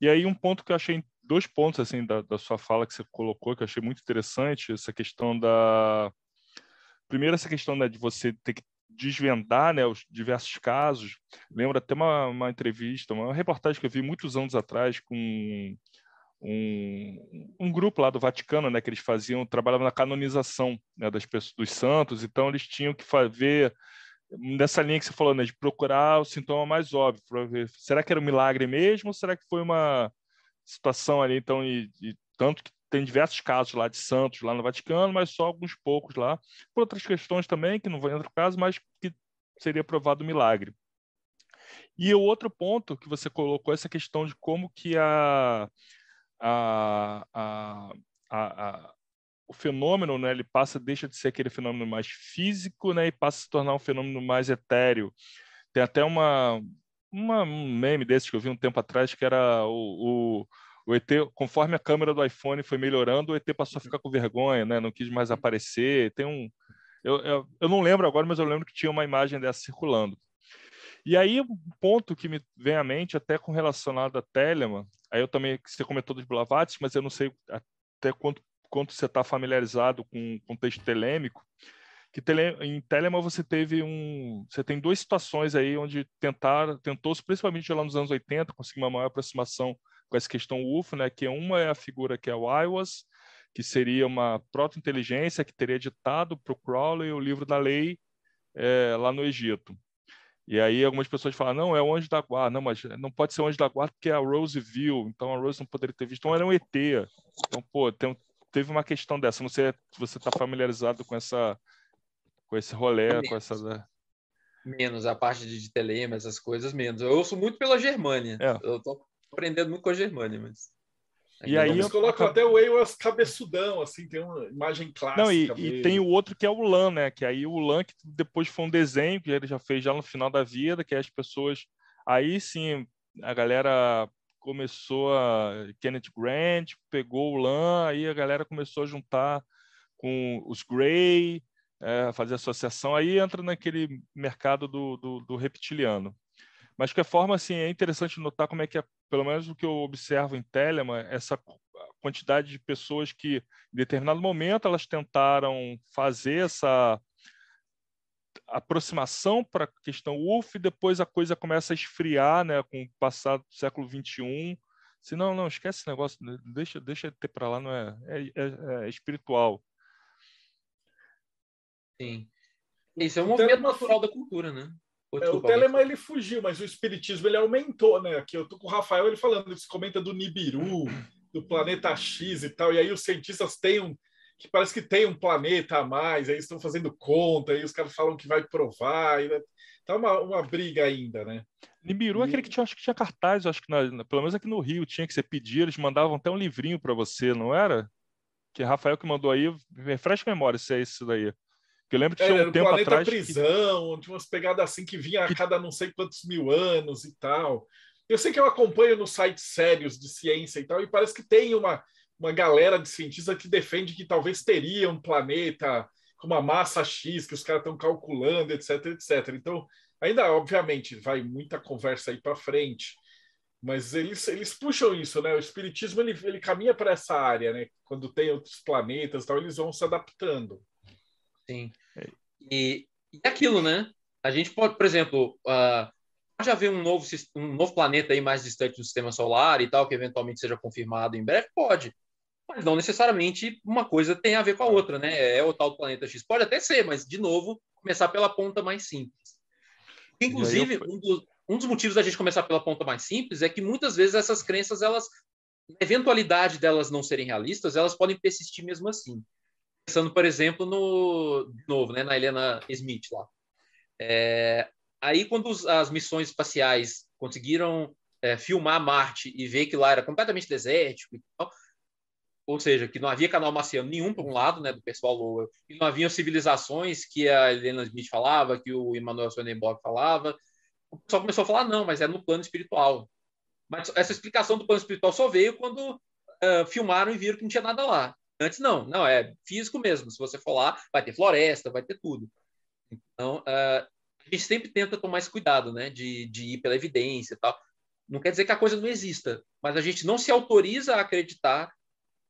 E aí, um ponto que eu achei dois pontos assim da, da, sua fala que você colocou que eu achei muito interessante essa questão da primeiro essa questão né, de você ter que desvendar né, os diversos casos. Lembra até uma, uma entrevista uma reportagem que eu vi muitos anos atrás com um, um grupo lá do Vaticano né que eles faziam trabalhavam na canonização né, das pessoas dos santos. Então eles tinham que fazer nessa linha que você falou, né, de procurar o sintoma mais óbvio, para ver, será que era um milagre mesmo ou será que foi uma situação ali, então, e, e, tanto que tem diversos casos lá de santos lá no Vaticano, mas só alguns poucos lá, por outras questões também, que não vai entrar no caso, mas que seria provado milagre. E o outro ponto que você colocou, essa questão de como que a, a, a, a, o fenômeno, né, ele passa, deixa de ser aquele fenômeno mais físico, né, e passa a se tornar um fenômeno mais etéreo. Tem até uma, uma um meme desse que eu vi um tempo atrás que era o, o, o ET, conforme a câmera do iPhone foi melhorando, o ET passou a ficar com vergonha, né, não quis mais aparecer. Tem um, eu, eu, eu não lembro agora, mas eu lembro que tinha uma imagem dessa circulando. E aí, um ponto que me vem à mente, até com relacionado a Telemann, aí eu também, você comentou dos Blavatsky, mas eu não sei até quanto quanto você está familiarizado com o texto telêmico, que tele, em Telema você teve um, você tem duas situações aí onde tentar, tentou principalmente lá nos anos 80 conseguir uma maior aproximação com essa questão UFO, né? Que uma é a figura que é o IWAS, que seria uma proto-inteligência que teria ditado para o Crowley o livro da lei é, lá no Egito. E aí algumas pessoas falam, não, é o anjo da guarda. Não, mas não pode ser o anjo da guarda porque a Rose viu, então a Rose não poderia ter visto. Então era um ET. Então, pô, tem, teve uma questão dessa. Não sei se você está familiarizado com essa, com esse rolê, menos. com essa. Né? Menos a parte de telema, essas coisas, menos. Eu ouço muito pela Germânia. É. Eu estou aprendendo muito com a Germânia, mas. E aí eles eu... colocam até o Eiwas cabeçudão, assim, tem uma imagem clássica. Não, e, e, tem o outro que é o Lan, né? Que aí o Lan, que depois foi um desenho que ele já fez já no final da vida, que as pessoas. Aí sim, a galera começou a Kenneth Grant, pegou o LAN, aí a galera começou a juntar com os Grey, é, fazer associação, aí entra naquele mercado do, do, do, reptiliano. Mas de qualquer forma, assim, é interessante notar como é que, é, pelo menos o que eu observo em Telema, essa quantidade de pessoas que, em determinado momento, elas tentaram fazer essa aproximação para a questão UF, e depois a coisa começa a esfriar, né, com o passado do século XXI. Se não, não, esquece esse negócio, deixa, deixa ter para lá, não é, é, é, é, espiritual. Sim. Isso é um movimento natural da cultura, né? é, o Telema ele fugiu, mas o espiritismo ele aumentou, né? Aqui eu tô com o Rafael ele falando, ele comenta do Nibiru, do planeta X e tal, e aí os cientistas têm um, que parece que tem um planeta a mais, aí estão fazendo conta, aí os caras falam que vai provar, e tá uma, uma briga ainda, né? Nibiru é aquele que tinha, acho que tinha cartaz, acho que na, pelo menos aqui no Rio tinha que você pedir, eles mandavam até um livrinho para você, não era? Que Rafael que mandou aí, refresca a memória se é isso daí. Que eu lembro que tinha é, um tempo planeta atrás. prisão, que... tinha umas pegadas assim que vinha a cada não sei quantos mil anos e tal. Eu sei que eu acompanho nos sites sérios de ciência e tal, e parece que tem uma, uma galera de cientistas que defende que talvez teria um planeta com uma massa X que os caras estão calculando, etc, etc. Então, ainda, obviamente, vai muita conversa aí para frente, mas eles, eles puxam isso, né? O espiritismo ele, ele caminha para essa área, né? Quando tem outros planetas, tal, eles vão se adaptando. Sim. E, e aquilo, né? A gente pode, por exemplo, uh, pode haver um novo, um novo planeta aí mais distante do sistema solar e tal, que eventualmente seja confirmado em breve? Pode mas não necessariamente uma coisa tem a ver com a outra, né? É o tal do planeta X. Pode até ser, mas, de novo, começar pela ponta mais simples. Inclusive, eu... um, dos, um dos motivos da gente começar pela ponta mais simples é que muitas vezes essas crenças, elas, na eventualidade delas não serem realistas, elas podem persistir mesmo assim. Pensando, por exemplo, no novo, né, na Helena Smith lá. É, aí, quando os, as missões espaciais conseguiram é, filmar Marte e ver que lá era completamente desértico e tal, ou seja, que não havia canal marciano nenhum por um lado, né, do pessoal Lowell, e não haviam civilizações que a Helena Smith falava, que o Emmanuel Sonnenborg falava. O pessoal começou a falar, não, mas é no plano espiritual. Mas essa explicação do plano espiritual só veio quando uh, filmaram e viram que não tinha nada lá. Antes, não, não, é físico mesmo. Se você for lá, vai ter floresta, vai ter tudo. Então, uh, a gente sempre tenta tomar esse cuidado, né, de, de ir pela evidência e tal. Não quer dizer que a coisa não exista, mas a gente não se autoriza a acreditar,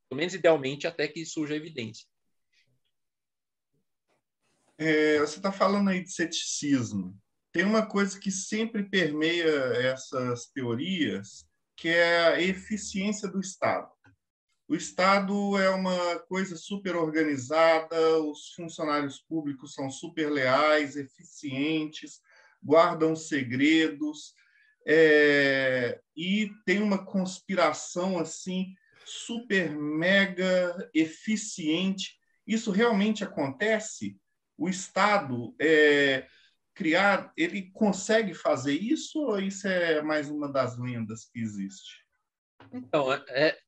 pelo menos idealmente, até que surja evidência. É, você está falando aí de ceticismo. Tem uma coisa que sempre permeia essas teorias, que é a eficiência do Estado. O Estado é uma coisa super organizada, os funcionários públicos são super leais, eficientes, guardam segredos, é, e tem uma conspiração assim super mega eficiente. Isso realmente acontece? O Estado é, criar, ele consegue fazer isso ou isso é mais uma das lendas que existe? Então, é,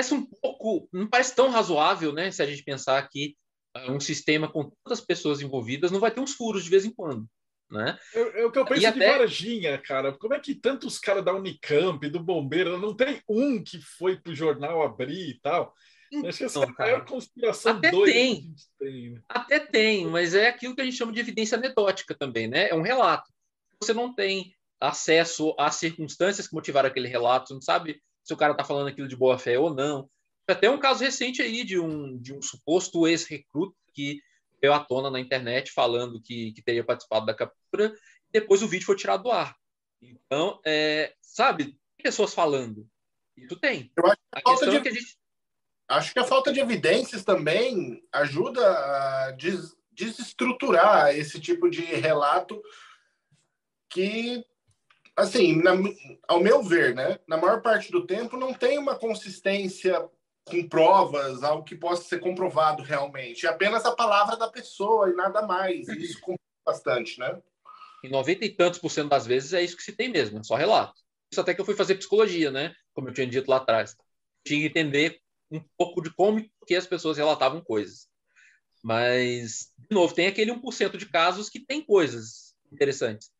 parece um pouco, não parece tão razoável, né? Se a gente pensar que uh, um sistema com tantas pessoas envolvidas não vai ter uns furos de vez em quando. Né? É, é o que eu penso e de até... Varginha, cara. Como é que tantos caras da Unicamp, do Bombeiro, não tem um que foi pro jornal abrir e tal? Então, Acho que essa então, cara, é a conspiração até tem, tem né? Até tem, mas é aquilo que a gente chama de evidência anedótica também, né? É um relato. Você não tem acesso às circunstâncias que motivaram aquele relato, você não sabe se o cara está falando aquilo de boa fé ou não. Até um caso recente aí de um, de um suposto ex-recruta que veio à tona na internet falando que, que teria participado da captura, e depois o vídeo foi tirado do ar. Então, é, sabe, tem pessoas falando. Isso tem. Eu acho que a, questão de... é que a gente. Acho que a falta de evidências também ajuda a des desestruturar esse tipo de relato que assim, na, ao meu ver, né, na maior parte do tempo não tem uma consistência com provas, algo que possa ser comprovado realmente. É apenas a palavra da pessoa e nada mais. E isso complica bastante, né? Em 90 e tantos por cento das vezes é isso que se tem mesmo, é só relato. Isso até que eu fui fazer psicologia, né? Como eu tinha dito lá atrás. Tinha que entender um pouco de como que as pessoas relatavam coisas. Mas, de novo, tem aquele 1% de casos que tem coisas interessantes.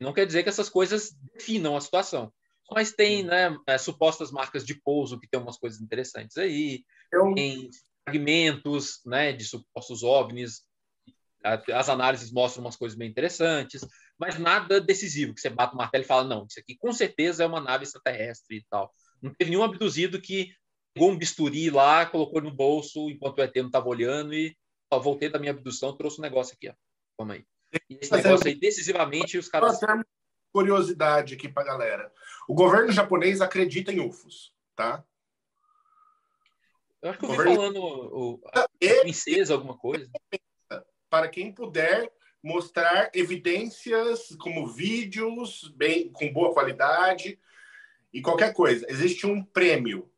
Não quer dizer que essas coisas definam a situação. Mas tem né, é, supostas marcas de pouso que tem umas coisas interessantes aí. Eu... Tem fragmentos né, de supostos OVNIs. As análises mostram umas coisas bem interessantes, mas nada decisivo, que você bate o martelo e fala, não, isso aqui com certeza é uma nave extraterrestre e tal. Não teve nenhum abduzido que pegou um bisturi lá, colocou no bolso enquanto o ET não estava olhando e ó, voltei da minha abdução, trouxe um negócio aqui, ó. Vamos aí. Esse negócio aí, decisivamente, os caras. Curiosidade aqui para galera. O governo japonês acredita em UFOs, tá? Eu acho que eu vi governo... falando o, a princesa, alguma coisa. Para quem puder mostrar evidências como vídeos bem com boa qualidade e qualquer coisa. Existe um prêmio,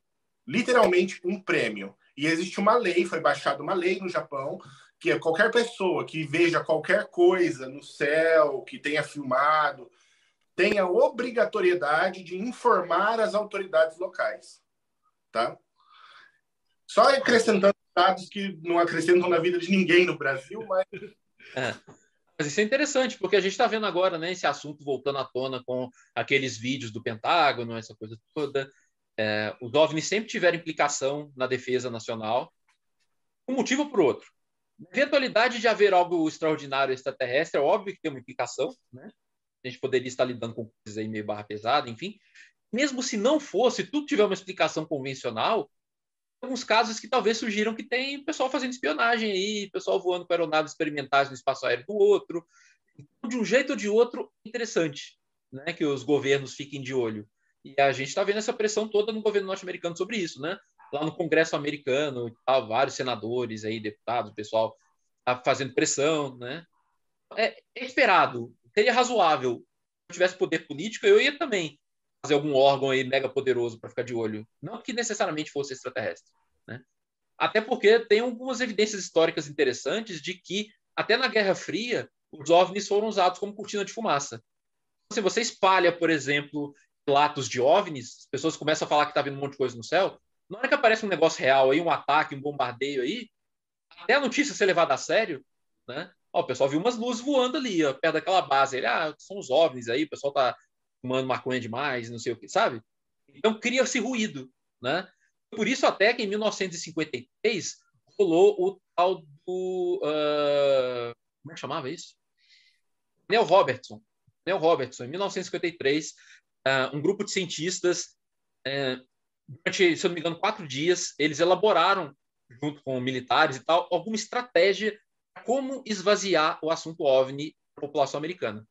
literalmente um prêmio. E existe uma lei, foi baixada uma lei no Japão que qualquer pessoa que veja qualquer coisa no céu, que tenha filmado, tem a obrigatoriedade de informar as autoridades locais, tá? Só acrescentando dados que não acrescentam na vida de ninguém no Brasil, mas... É. Mas isso é interessante, porque a gente está vendo agora né, esse assunto voltando à tona com aqueles vídeos do Pentágono, essa coisa toda. É, os OVNIs sempre tiveram implicação na defesa nacional, um motivo ou por outro. Eventualidade de haver algo extraordinário extraterrestre, é óbvio que tem uma implicação, né? A gente poderia estar lidando com coisas aí meio barra pesada, enfim. Mesmo se não fosse, tudo tiver uma explicação convencional, alguns casos que talvez surgiram que tem pessoal fazendo espionagem aí, pessoal voando com aeronaves experimentais no espaço aéreo do outro. Então, de um jeito ou de outro, interessante né, que os governos fiquem de olho. E a gente está vendo essa pressão toda no governo norte-americano sobre isso, né? Lá no Congresso americano, tá, vários senadores aí, deputados, pessoal tá fazendo pressão, né? É, é esperado, seria razoável. Se eu tivesse poder político, eu ia também fazer algum órgão aí mega poderoso para ficar de olho. Não que necessariamente fosse extraterrestre, né? Até porque tem algumas evidências históricas interessantes de que até na Guerra Fria os OVNIs foram usados como cortina de fumaça. Se você espalha, por exemplo, relatos de OVNIs, as pessoas começam a falar que está vindo um monte de coisa no céu, na hora que aparece um negócio real aí, um ataque, um bombardeio aí, até a notícia ser levada a sério, né? Ó, o pessoal viu umas luzes voando ali, ó, perto daquela base. Ele, ah, são os OVNIs aí, o pessoal tá fumando maconha demais, não sei o que, sabe? Então cria-se ruído, né? Por isso até que em 1953 rolou o tal do... Uh... como é que chamava isso? Neil Robertson. Neil Robertson, em 1953, uh, um grupo de cientistas, uh, durante, se eu não me engano, quatro dias, eles elaboraram, junto com militares e tal, alguma estratégia para como esvaziar o assunto OVNI da população americana.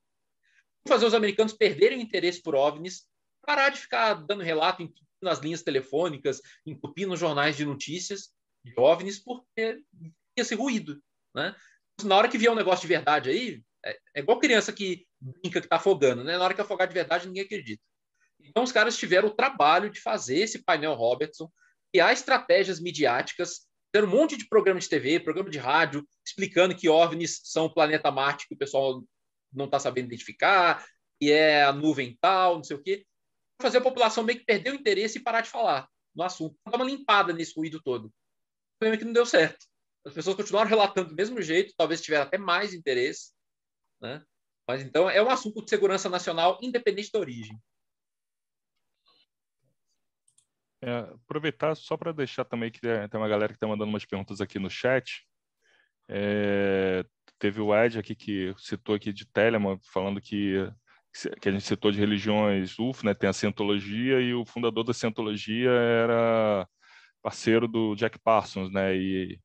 Fazer os americanos perderem o interesse por OVNIs, parar de ficar dando relato nas linhas telefônicas, entupindo jornais de notícias de OVNIs, porque ser ruído, né? Na hora que vier um negócio de verdade aí, é, é igual criança que brinca que está afogando, né? Na hora que afogar de verdade, ninguém acredita. Então, os caras tiveram o trabalho de fazer esse painel Robertson, criar estratégias midiáticas, ter um monte de programa de TV, programa de rádio, explicando que OVNIs são o planeta Marte que o pessoal não está sabendo identificar, e é a nuvem tal, não sei o quê. Fazer a população meio que perder o interesse e parar de falar no assunto. Dar uma limpada nesse ruído todo. O problema é que não deu certo. As pessoas continuaram relatando do mesmo jeito, talvez tiveram até mais interesse, né? Mas então é um assunto de segurança nacional independente da origem. É, aproveitar só para deixar também que tem uma galera que está mandando umas perguntas aqui no chat. É, teve o Ed aqui que citou aqui de Telemann, falando que que a gente citou de religiões UF, né? Tem a Cientologia e o fundador da Cientologia era parceiro do Jack Parsons, né? E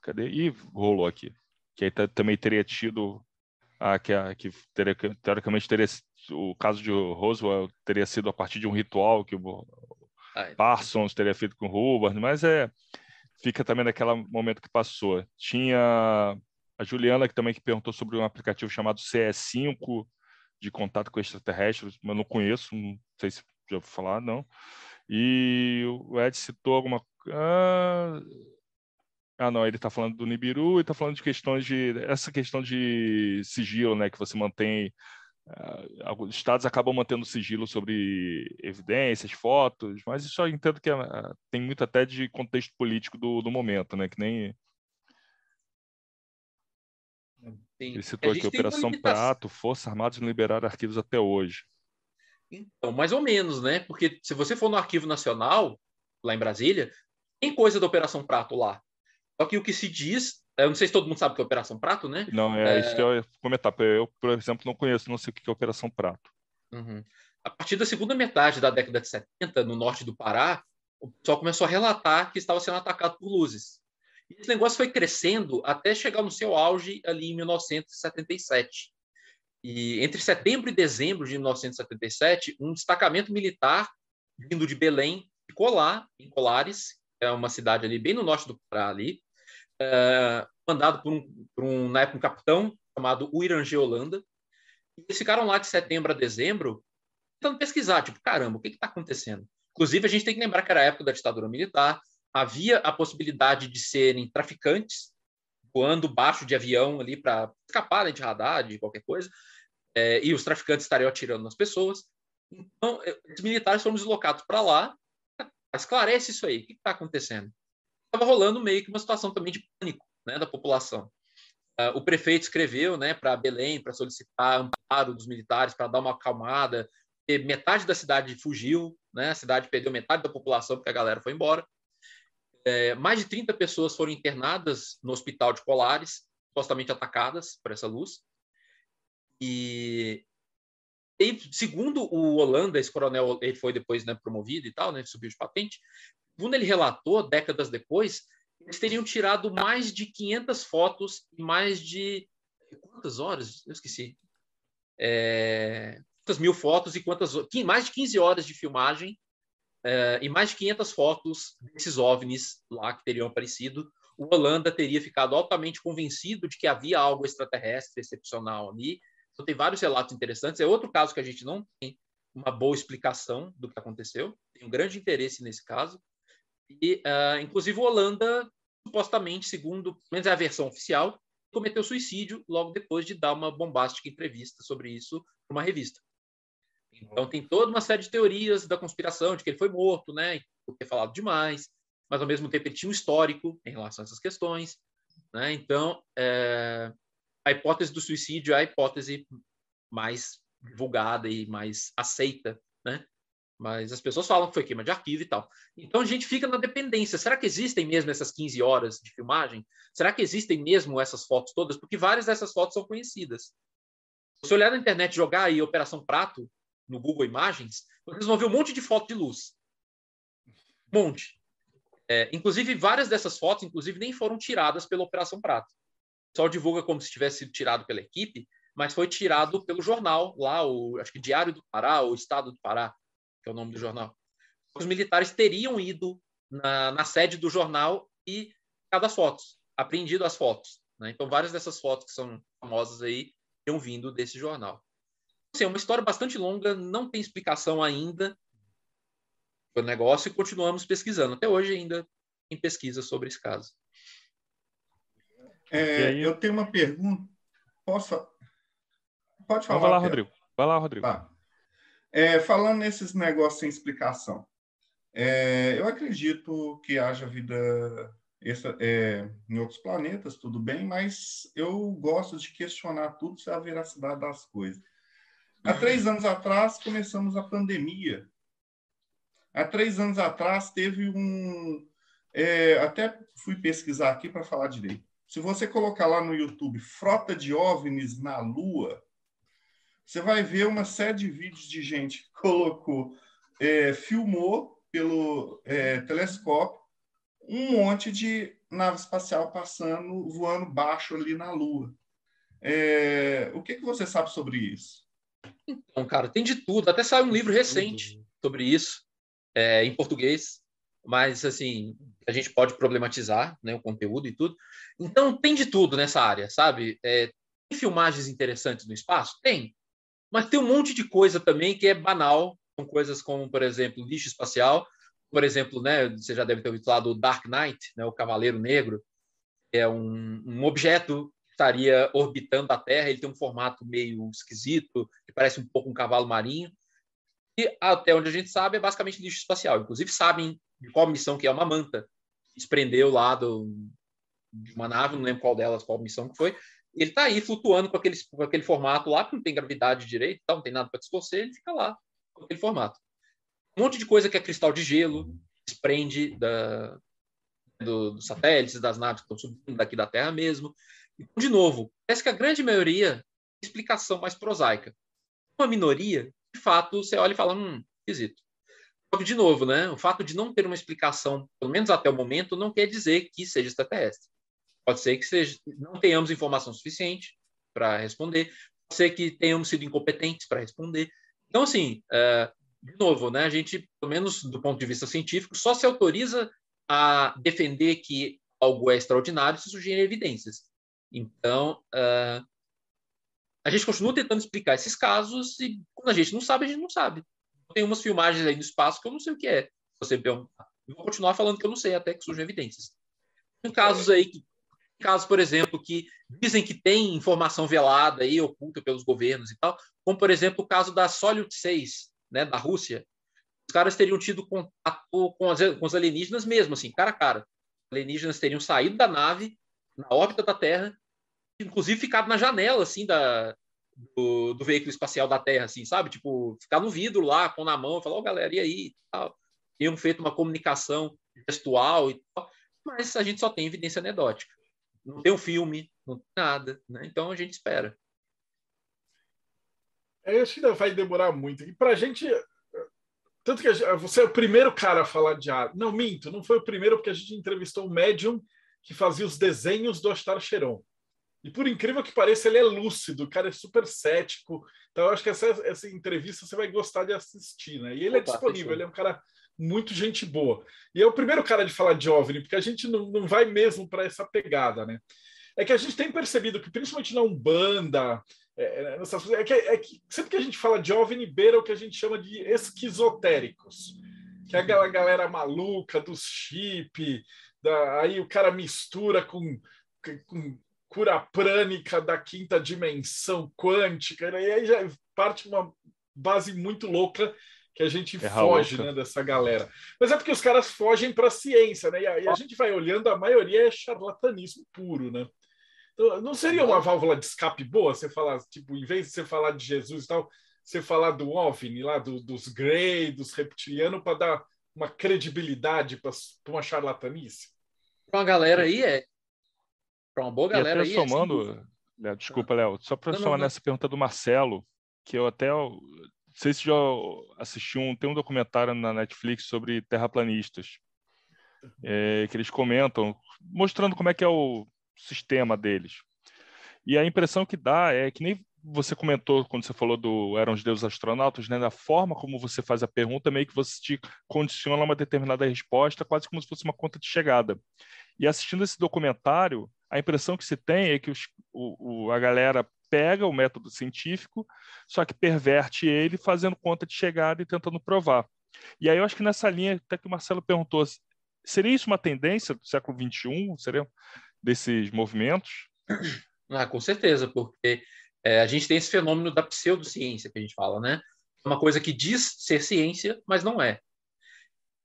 cadê? E rolou aqui. Que aí também teria tido a que, a, que teria, teoricamente teria o caso de Roswell teria sido a partir de um ritual que o Parsons teria feito com Hubbard, mas é fica também naquele momento que passou. Tinha a Juliana que também que perguntou sobre um aplicativo chamado CS5 de contato com extraterrestres, mas não conheço, não sei se já vou falar, não. E o Ed citou alguma ah, ah, não, ele está falando do Nibiru e está falando de questões de essa questão de sigilo, né, que você mantém alguns estados acabam mantendo sigilo sobre evidências, fotos, mas isso eu entendo que uh, tem muito até de contexto político do, do momento, né? Que nem Sim. ele citou aqui Operação Prato, Forças Armadas não liberaram arquivos até hoje. Então, mais ou menos, né? Porque se você for no Arquivo Nacional, lá em Brasília, tem coisa da Operação Prato lá. Só que o que se diz eu não sei se todo mundo sabe o que é Operação Prato, né? Não, é, é... isso que eu ia comentar. Eu, por exemplo, não conheço, não sei o que é Operação Prato. Uhum. A partir da segunda metade da década de 70, no norte do Pará, o pessoal começou a relatar que estava sendo atacado por luzes. E esse negócio foi crescendo até chegar no seu auge ali em 1977. E entre setembro e dezembro de 1977, um destacamento militar vindo de Belém ficou lá, em Colares, é uma cidade ali bem no norte do Pará ali, é, mandado por um, por um, na época, um capitão chamado Uirangê Holanda. Eles ficaram lá de setembro a dezembro tentando pesquisar, tipo, caramba, o que está acontecendo? Inclusive, a gente tem que lembrar que era a época da ditadura militar, havia a possibilidade de serem traficantes voando baixo de avião ali para escaparem de radar, de qualquer coisa, é, e os traficantes estariam atirando nas pessoas. Então, os militares foram deslocados para lá. Esclarece isso aí, o que está acontecendo? Estava rolando meio que uma situação também de pânico né, da população. Uh, o prefeito escreveu né, para Belém para solicitar amparo dos militares para dar uma acalmada. Metade da cidade fugiu, né, a cidade perdeu metade da população porque a galera foi embora. É, mais de 30 pessoas foram internadas no hospital de Colares, supostamente atacadas por essa luz. E, e segundo o Holanda, esse coronel ele foi depois né, promovido e tal, né, subiu de patente. Segundo ele relatou, décadas depois, eles teriam tirado mais de 500 fotos e mais de. Quantas horas? Eu esqueci. É, quantas mil fotos e quantas. Mais de 15 horas de filmagem é, e mais de 500 fotos desses OVNIs lá que teriam aparecido. O Holanda teria ficado altamente convencido de que havia algo extraterrestre excepcional ali. Então, tem vários relatos interessantes. É outro caso que a gente não tem uma boa explicação do que aconteceu. Tem um grande interesse nesse caso. E, uh, inclusive, Holanda, supostamente, segundo menos é a versão oficial, cometeu suicídio logo depois de dar uma bombástica entrevista sobre isso para uma revista. Então, tem toda uma série de teorias da conspiração, de que ele foi morto, né, por ter falado demais, mas, ao mesmo tempo, ele tinha um histórico em relação a essas questões. Né? Então, é, a hipótese do suicídio é a hipótese mais divulgada e mais aceita né? Mas as pessoas falam que foi queima de arquivo e tal. Então a gente fica na dependência. Será que existem mesmo essas 15 horas de filmagem? Será que existem mesmo essas fotos todas? Porque várias dessas fotos são conhecidas. Se olhar na internet jogar aí Operação Prato, no Google Imagens, vocês vão ver um monte de foto de luz. Um monte. É, inclusive, várias dessas fotos, inclusive, nem foram tiradas pela Operação Prato. Pessoal divulga como se tivesse sido tirado pela equipe, mas foi tirado pelo jornal lá, o, acho que Diário do Pará, ou Estado do Pará, que é o nome do jornal. Os militares teriam ido na, na sede do jornal e cada as fotos, apreendido as fotos. Né? Então, várias dessas fotos que são famosas aí tinham vindo desse jornal. Assim, é uma história bastante longa, não tem explicação ainda do negócio e continuamos pesquisando. Até hoje ainda em pesquisa sobre esse caso. É. Eu tenho uma pergunta. Posso? Pode falar. Vai lá, Rodrigo. Vai lá, Rodrigo. Tá. É, falando nesses negócios sem explicação, é, eu acredito que haja vida essa, é, em outros planetas, tudo bem, mas eu gosto de questionar tudo sobre a veracidade das coisas. Há três anos atrás começamos a pandemia. Há três anos atrás teve um. É, até fui pesquisar aqui para falar direito. Se você colocar lá no YouTube Frota de OVNIs na Lua, você vai ver uma série de vídeos de gente que colocou, é, filmou pelo é, telescópio um monte de nave espacial passando, voando baixo ali na Lua. É, o que, que você sabe sobre isso? Então, cara, tem de tudo. Até saiu um livro recente sobre isso, é, em português, mas assim a gente pode problematizar, né, o conteúdo e tudo. Então tem de tudo nessa área, sabe? É, tem filmagens interessantes no espaço, tem, mas tem um monte de coisa também que é banal, com coisas como, por exemplo, lixo espacial, por exemplo, né, você já deve ter ouvido falar do Dark Knight, né, o Cavaleiro Negro, é um, um objeto que estaria orbitando a Terra, ele tem um formato meio esquisito, que parece um pouco um cavalo marinho, e até onde a gente sabe é basicamente lixo espacial. Inclusive sabem de qual missão que é uma manta, desprendeu lá do, de uma nave, não lembro qual delas, qual missão que foi, ele está aí flutuando com aquele, com aquele formato lá, que não tem gravidade direito, não tem nada para distorcer, ele fica lá com aquele formato. Um monte de coisa que é cristal de gelo, desprende da, do, dos satélites, das naves que estão subindo daqui da Terra mesmo. E, de novo, parece que a grande maioria tem explicação mais prosaica. Uma minoria, de fato, você olha e fala, hum, esquisito. De novo, né? O fato de não ter uma explicação, pelo menos até o momento, não quer dizer que seja extraterrestre. Pode ser que seja, não tenhamos informação suficiente para responder, pode ser que tenhamos sido incompetentes para responder. Então, assim, é, de novo, né, a gente, pelo menos do ponto de vista científico, só se autoriza a defender que algo é extraordinário se surgirem evidências. Então, uh, a gente continua tentando explicar esses casos e quando a gente não sabe, a gente não sabe. Tem umas filmagens aí no espaço que eu não sei o que é. Você vou continuar falando que eu não sei até que surjam evidências. Tem casos aí que casos, por exemplo, que dizem que tem informação velada aí, oculta pelos governos e tal, como, por exemplo, o caso da Soyuz 6, né, da Rússia. Os caras teriam tido contato com, as, com os alienígenas mesmo, assim, cara a cara. Os alienígenas teriam saído da nave, na órbita da Terra, inclusive ficado na janela, assim, da, do, do, veículo espacial da Terra, assim, sabe? Tipo, ficar no vidro lá, pôr na mão, falar, ó, oh, galera, e aí? Tal. Tinham feito uma comunicação gestual e tal, mas a gente só tem evidência anedótica não tem um filme, não tem nada, né? Então a gente espera. É, eu acho que ainda vai demorar muito. E para a gente. Tanto que gente, você é o primeiro cara a falar de ar. Não, minto, não foi o primeiro, porque a gente entrevistou o médium que fazia os desenhos do Astar Cheron. E por incrível que pareça, ele é lúcido, o cara é super cético. Então, eu acho que essa, essa entrevista você vai gostar de assistir, né? E ele é Opa, é disponível, ele é um cara muito gente boa. E é o primeiro cara de falar de OVNI, porque a gente não, não vai mesmo para essa pegada, né? É que a gente tem percebido que, principalmente na Umbanda, é, é, é, que, é que sempre que a gente fala de OVNI, beira o que a gente chama de esquizotéricos, que é aquela galera maluca dos chip, da, aí o cara mistura com, com cura prânica da quinta dimensão quântica, e aí já parte uma base muito louca que a gente é foge né, dessa galera. Mas é porque os caras fogem para a ciência, né? E a, e a, gente vai olhando, a maioria é charlatanismo puro, né? Então, não seria uma válvula de escape boa você falar, tipo, em vez de você falar de Jesus e tal, você falar do OVNI lá, do, dos Grey, dos reptilianos, para dar uma credibilidade para uma charlatanice? Para uma galera aí é. Para uma boa galera e até aí. Somando, é, Léo, desculpa, Léo, só para somar nessa pergunta do Marcelo, que eu até sei se já assistiu um, tem um documentário na Netflix sobre terraplanistas, é, que eles comentam, mostrando como é que é o sistema deles. E a impressão que dá é que nem você comentou quando você falou do eram os deuses astronautas, né? Da forma como você faz a pergunta, meio que você te condiciona uma determinada resposta, quase como se fosse uma conta de chegada. E assistindo esse documentário, a impressão que se tem é que os, o, o, a galera pega o método científico, só que perverte ele fazendo conta de chegada e tentando provar. E aí eu acho que nessa linha, até que o Marcelo perguntou, seria isso uma tendência do século XXI? Seria desses movimentos? Ah, com certeza, porque é, a gente tem esse fenômeno da pseudociência que a gente fala, né? Uma coisa que diz ser ciência, mas não é.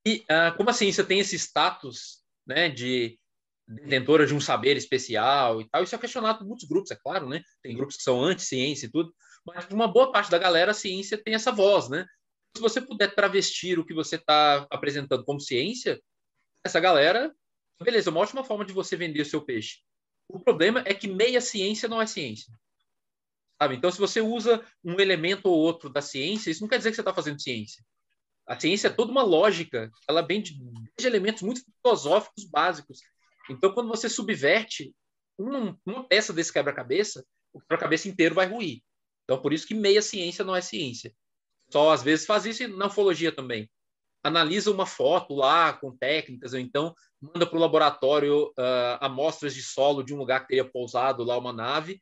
E ah, como a ciência tem esse status né, de detentora de um saber especial e tal, isso é questionado por muitos grupos, é claro, né? Tem grupos que são anti-ciência e tudo, mas uma boa parte da galera, a ciência tem essa voz, né? Se você puder travestir o que você está apresentando como ciência, essa galera, beleza, é uma ótima forma de você vender o seu peixe. O problema é que meia ciência não é ciência. Sabe? Então, se você usa um elemento ou outro da ciência, isso não quer dizer que você está fazendo ciência. A ciência é toda uma lógica, ela vem de, de elementos muito filosóficos básicos. Então, quando você subverte uma, uma peça desse quebra-cabeça, o quebra-cabeça inteiro vai ruir. Então, por isso que meia ciência não é ciência. Só às vezes faz isso na ufologia também. Analisa uma foto lá com técnicas, ou então manda para o laboratório uh, amostras de solo de um lugar que teria pousado lá uma nave,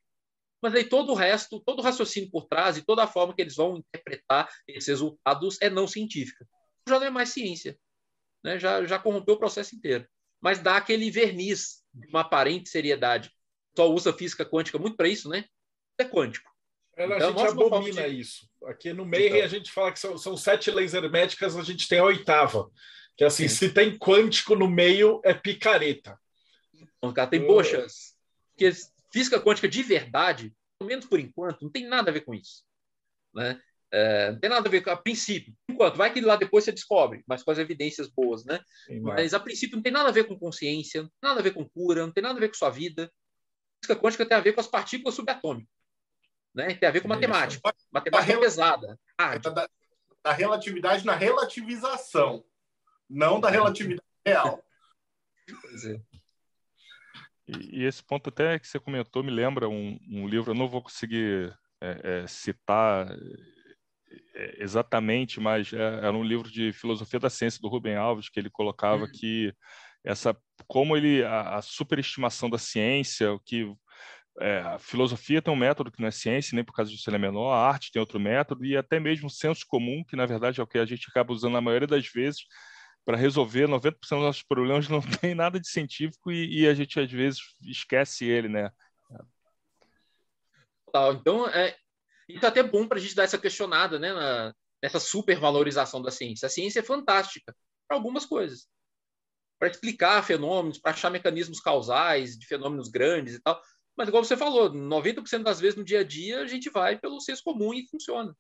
mas aí todo o resto, todo o raciocínio por trás e toda a forma que eles vão interpretar esses resultados é não científica. Já não é mais ciência, né? já, já corrompeu o processo inteiro. Mas dá aquele verniz de uma aparente seriedade. Só usa física quântica muito para isso, né? É quântico. Ela, então, a gente abomina de... isso. Aqui no meio então. a gente fala que são, são sete leis herméticas, a gente tem a oitava. Que é assim, Sim. se tem quântico no meio, é picareta. Então, cara, tem boa chance. Porque física quântica de verdade, pelo menos por enquanto, não tem nada a ver com isso. Né? É, não tem nada a ver com a princípio. Enquanto vai que lá depois você descobre, mas com as evidências boas, né? Sim, mas a princípio não tem nada a ver com consciência, não tem nada a ver com cura, não tem nada a ver com sua vida. Física quântica tem a ver com as partículas subatômicas. Né? Tem a ver com matemática. Matemática da pesada. Ah, da, da relatividade na relativização, não da relatividade real. Pois é. E, e, esse ponto até que você comentou me lembra um, um livro, eu não vou conseguir é, é, citar é, exatamente, mas é, era um livro de filosofia da ciência do Rubem Alves que ele colocava uhum. que essa como ele a, a superestimação da ciência, que é, a filosofia tem um método que não é ciência, nem por causa disso ele é menor, a arte tem outro método, e até mesmo o senso comum, que na verdade é o que a gente acaba usando na maioria das vezes para resolver 90% dos nossos problemas, não tem nada de científico e, e, a gente às vezes esquece ele, né? Então, é, é até bom para a gente dar essa questionada, né, na, nessa supervalorização da ciência. A ciência é fantástica para algumas coisas, para explicar fenômenos, para achar mecanismos causais de fenômenos grandes e tal. Mas, igual você falou, 90% das vezes no dia a dia a gente vai pelo senso comum e funciona.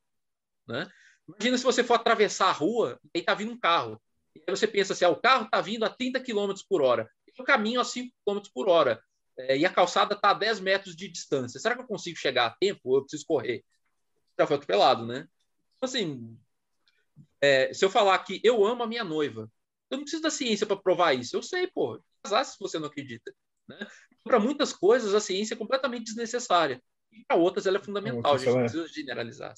Né? Imagina se você for atravessar a rua e está vindo um carro. E aí você pensa assim, ah, o carro está vindo a 30 km por hora. Eu caminho a 5 km por hora. É, e a calçada está a 10 metros de distância. Será que eu consigo chegar a tempo ou eu preciso correr? Já foi atropelado, né? Então, assim, é, se eu falar que eu amo a minha noiva, eu não preciso da ciência para provar isso. Eu sei, pô. Casar se você não acredita. Né? Para muitas coisas, a ciência é completamente desnecessária. E para outras, ela é fundamental. a gente não precisa generalizar.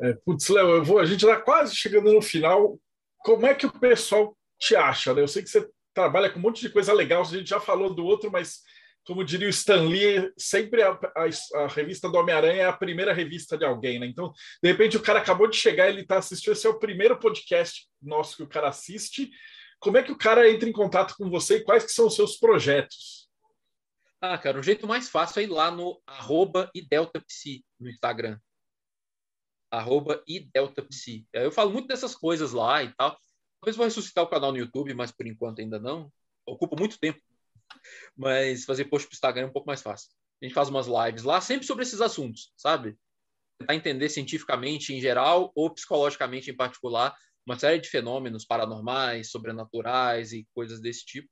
É, putz, Léo, eu vou, a gente está quase chegando no final. Como é que o pessoal te acha? Né? Eu sei que você trabalha com um monte de coisa legal, a gente já falou do outro, mas como diria o Stan Lee, sempre a, a, a revista do Homem-Aranha é a primeira revista de alguém, né? Então, de repente, o cara acabou de chegar, ele está assistindo, esse é o primeiro podcast nosso que o cara assiste, como é que o cara entra em contato com você e quais que são os seus projetos? Ah, cara, o jeito mais fácil é ir lá no arroba ideltapsi no Instagram. Arroba ideltapsi. Eu falo muito dessas coisas lá e tal. Talvez vou ressuscitar o canal no YouTube, mas por enquanto ainda não. Ocupa muito tempo. Mas fazer post pro Instagram é um pouco mais fácil. A gente faz umas lives lá, sempre sobre esses assuntos, sabe? Tentar entender cientificamente em geral ou psicologicamente em particular uma série de fenômenos paranormais, sobrenaturais e coisas desse tipo.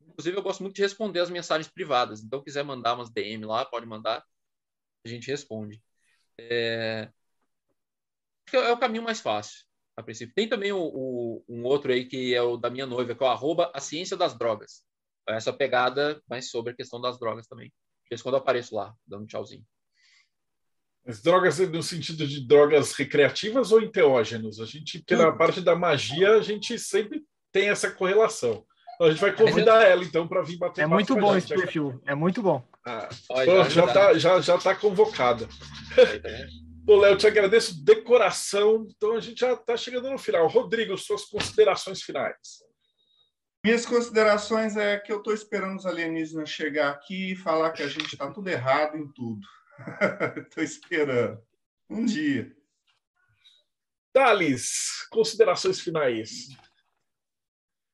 Inclusive, eu gosto muito de responder as mensagens privadas. Então, quiser mandar umas DM lá, pode mandar, a gente responde. É... é o caminho mais fácil, a princípio. Tem também o, o, um outro aí que é o da minha noiva, que é o arroba a ciência das drogas. Essa pegada mais sobre a questão das drogas também. De vez quando eu apareço lá, dando um tchauzinho. As drogas no sentido de drogas recreativas ou enteógenos? A gente, pela parte da magia, a gente sempre tem essa correlação. Então, a gente vai convidar ela, então, para vir bater É muito bom esse perfil, é muito bom. Ah, Olha, já, está já, já tá convocada. Ô, Léo, te agradeço decoração. Então, a gente já está chegando no final. Rodrigo, suas considerações finais. Minhas considerações é que eu estou esperando os alienígenas chegar aqui e falar que a gente está tudo errado em tudo. Estou esperando. Um dia. Thales, considerações finais.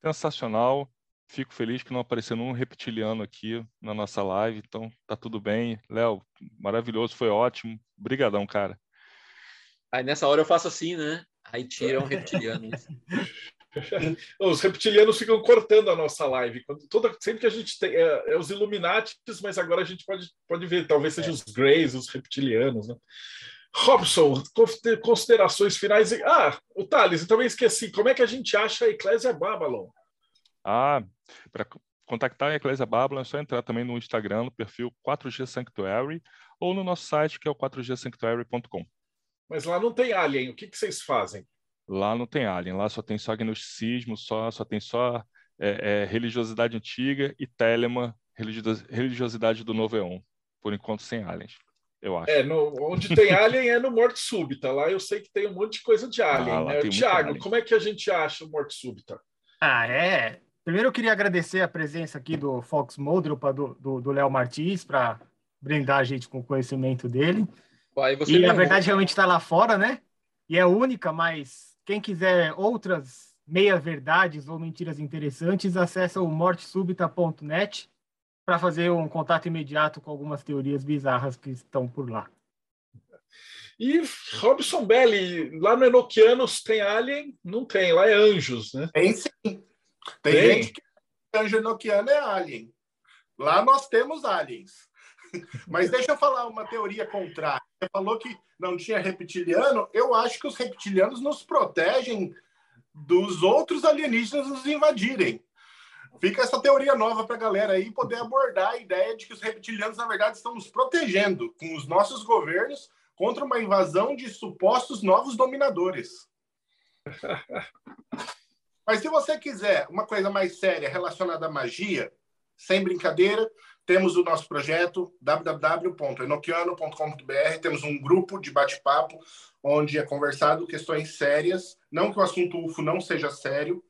Sensacional. Fico feliz que não apareceu nenhum reptiliano aqui na nossa live, então tá tudo bem. Léo, maravilhoso, foi ótimo. Obrigadão, cara. Aí nessa hora eu faço assim, né? Aí tira um reptiliano. os reptilianos ficam cortando a nossa live. Quando, toda, sempre que a gente tem. É, é os Illuminatis, mas agora a gente pode, pode ver, talvez seja é. os Greys, os reptilianos, né? Robson, considerações finais. Ah, o Thales, eu também esqueci. Como é que a gente acha a Eclésia Babylon? Ah, para contactar a Eclésia Babylon é só entrar também no Instagram, no perfil 4G Sanctuary, ou no nosso site, que é o 4gsanctuary.com. Mas lá não tem alien. O que, que vocês fazem? Lá não tem alien, lá só tem só agnosticismo, só, só tem só é, é, religiosidade antiga e telema, religiosidade do novo Eon. Por enquanto, sem aliens, eu acho. É, no, onde tem alien é no Morte Súbita. Lá eu sei que tem um monte de coisa de alien. Ah, né? Tiago, como é que a gente acha o Morte Súbita? Ah, é. Primeiro eu queria agradecer a presença aqui do Fox Moldro, do Léo Martins, para brindar a gente com o conhecimento dele. e a verdade realmente está lá fora, né? E é única, mas quem quiser outras meia-verdades ou mentiras interessantes, acessa o mortesubita.net para fazer um contato imediato com algumas teorias bizarras que estão por lá. E Robson Belli, lá no Enoquianos tem Alien? Não tem, lá é Anjos, né? Tem sim. Tem, tem? gente que Anjo Enoquiano é Alien. Lá nós temos aliens. Mas deixa eu falar uma teoria contrária. Você falou que não tinha reptiliano. Eu acho que os reptilianos nos protegem dos outros alienígenas nos invadirem. Fica essa teoria nova para a galera aí poder abordar a ideia de que os reptilianos, na verdade, estão nos protegendo com os nossos governos contra uma invasão de supostos novos dominadores. Mas se você quiser uma coisa mais séria relacionada à magia, sem brincadeira, temos o nosso projeto www.enoquiano.com.br. Temos um grupo de bate-papo onde é conversado questões sérias. Não que o assunto UFO não seja sério,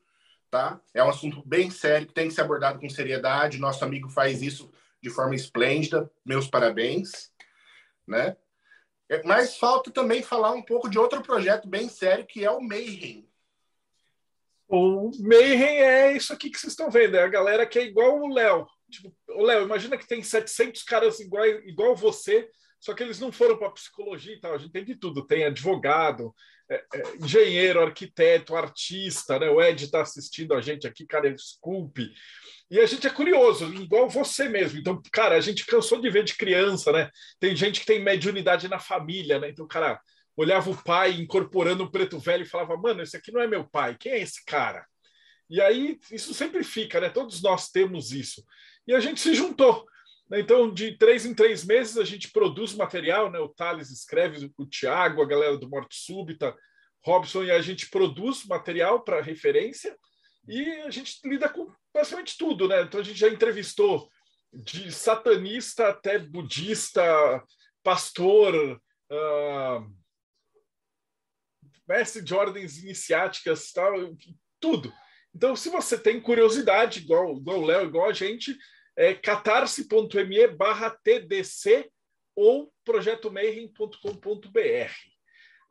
tá? É um assunto bem sério que tem que ser abordado com seriedade. Nosso amigo faz isso de forma esplêndida. Meus parabéns, né? É, mas falta também falar um pouco de outro projeto bem sério que é o Mayhem. O Mayhem é isso aqui que vocês estão vendo, é a galera que é igual o Léo, Tipo, Léo, imagina que tem 700 caras igual, igual você, só que eles não foram para psicologia e tal. A gente tem de tudo: tem advogado, é, é, engenheiro, arquiteto, artista, né? O Ed está assistindo a gente aqui, cara, desculpe. E a gente é curioso, igual você mesmo. Então, cara, a gente cansou de ver de criança, né? Tem gente que tem mediunidade na família, né? Então, cara, olhava o pai incorporando um preto velho e falava: Mano, esse aqui não é meu pai, quem é esse cara? E aí, isso sempre fica, né? Todos nós temos isso e a gente se juntou. Né? Então, de três em três meses, a gente produz material, né? o Thales escreve, o Tiago, a galera do Morte Súbita, Robson, e a gente produz material para referência e a gente lida com basicamente tudo. Né? Então, a gente já entrevistou de satanista até budista, pastor, uh, mestre de ordens iniciáticas, tal, tudo. Então, se você tem curiosidade, igual, igual o Léo, igual a gente, é catarse.me barra TDC ou projetomayhem.com.br.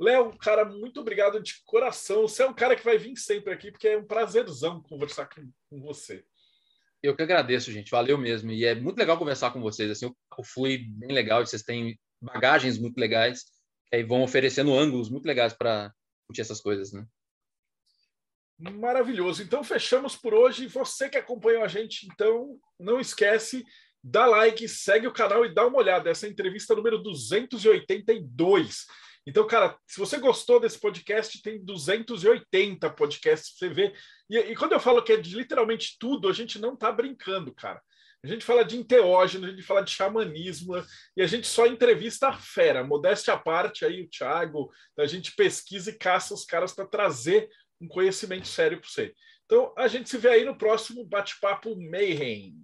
Léo, cara, muito obrigado de coração. Você é um cara que vai vir sempre aqui, porque é um prazerzão conversar com, com você. Eu que agradeço, gente. Valeu mesmo. E é muito legal conversar com vocês. Assim, o fui bem legal. Vocês têm bagagens muito legais. E vão oferecendo ângulos muito legais para discutir essas coisas, né? Maravilhoso. Então fechamos por hoje. Você que acompanhou a gente, então não esquece, dá like, segue o canal e dá uma olhada. Essa é entrevista número 282. Então, cara, se você gostou desse podcast, tem 280 podcasts você ver. E, e, quando eu falo que é de literalmente tudo, a gente não está brincando, cara. A gente fala de enteógeno, a gente fala de xamanismo, e a gente só entrevista a fera. Modéstia à parte, aí o Thiago, a gente pesquisa e caça os caras para trazer um conhecimento sério para você. Então, a gente se vê aí no próximo Bate-Papo Mayhem.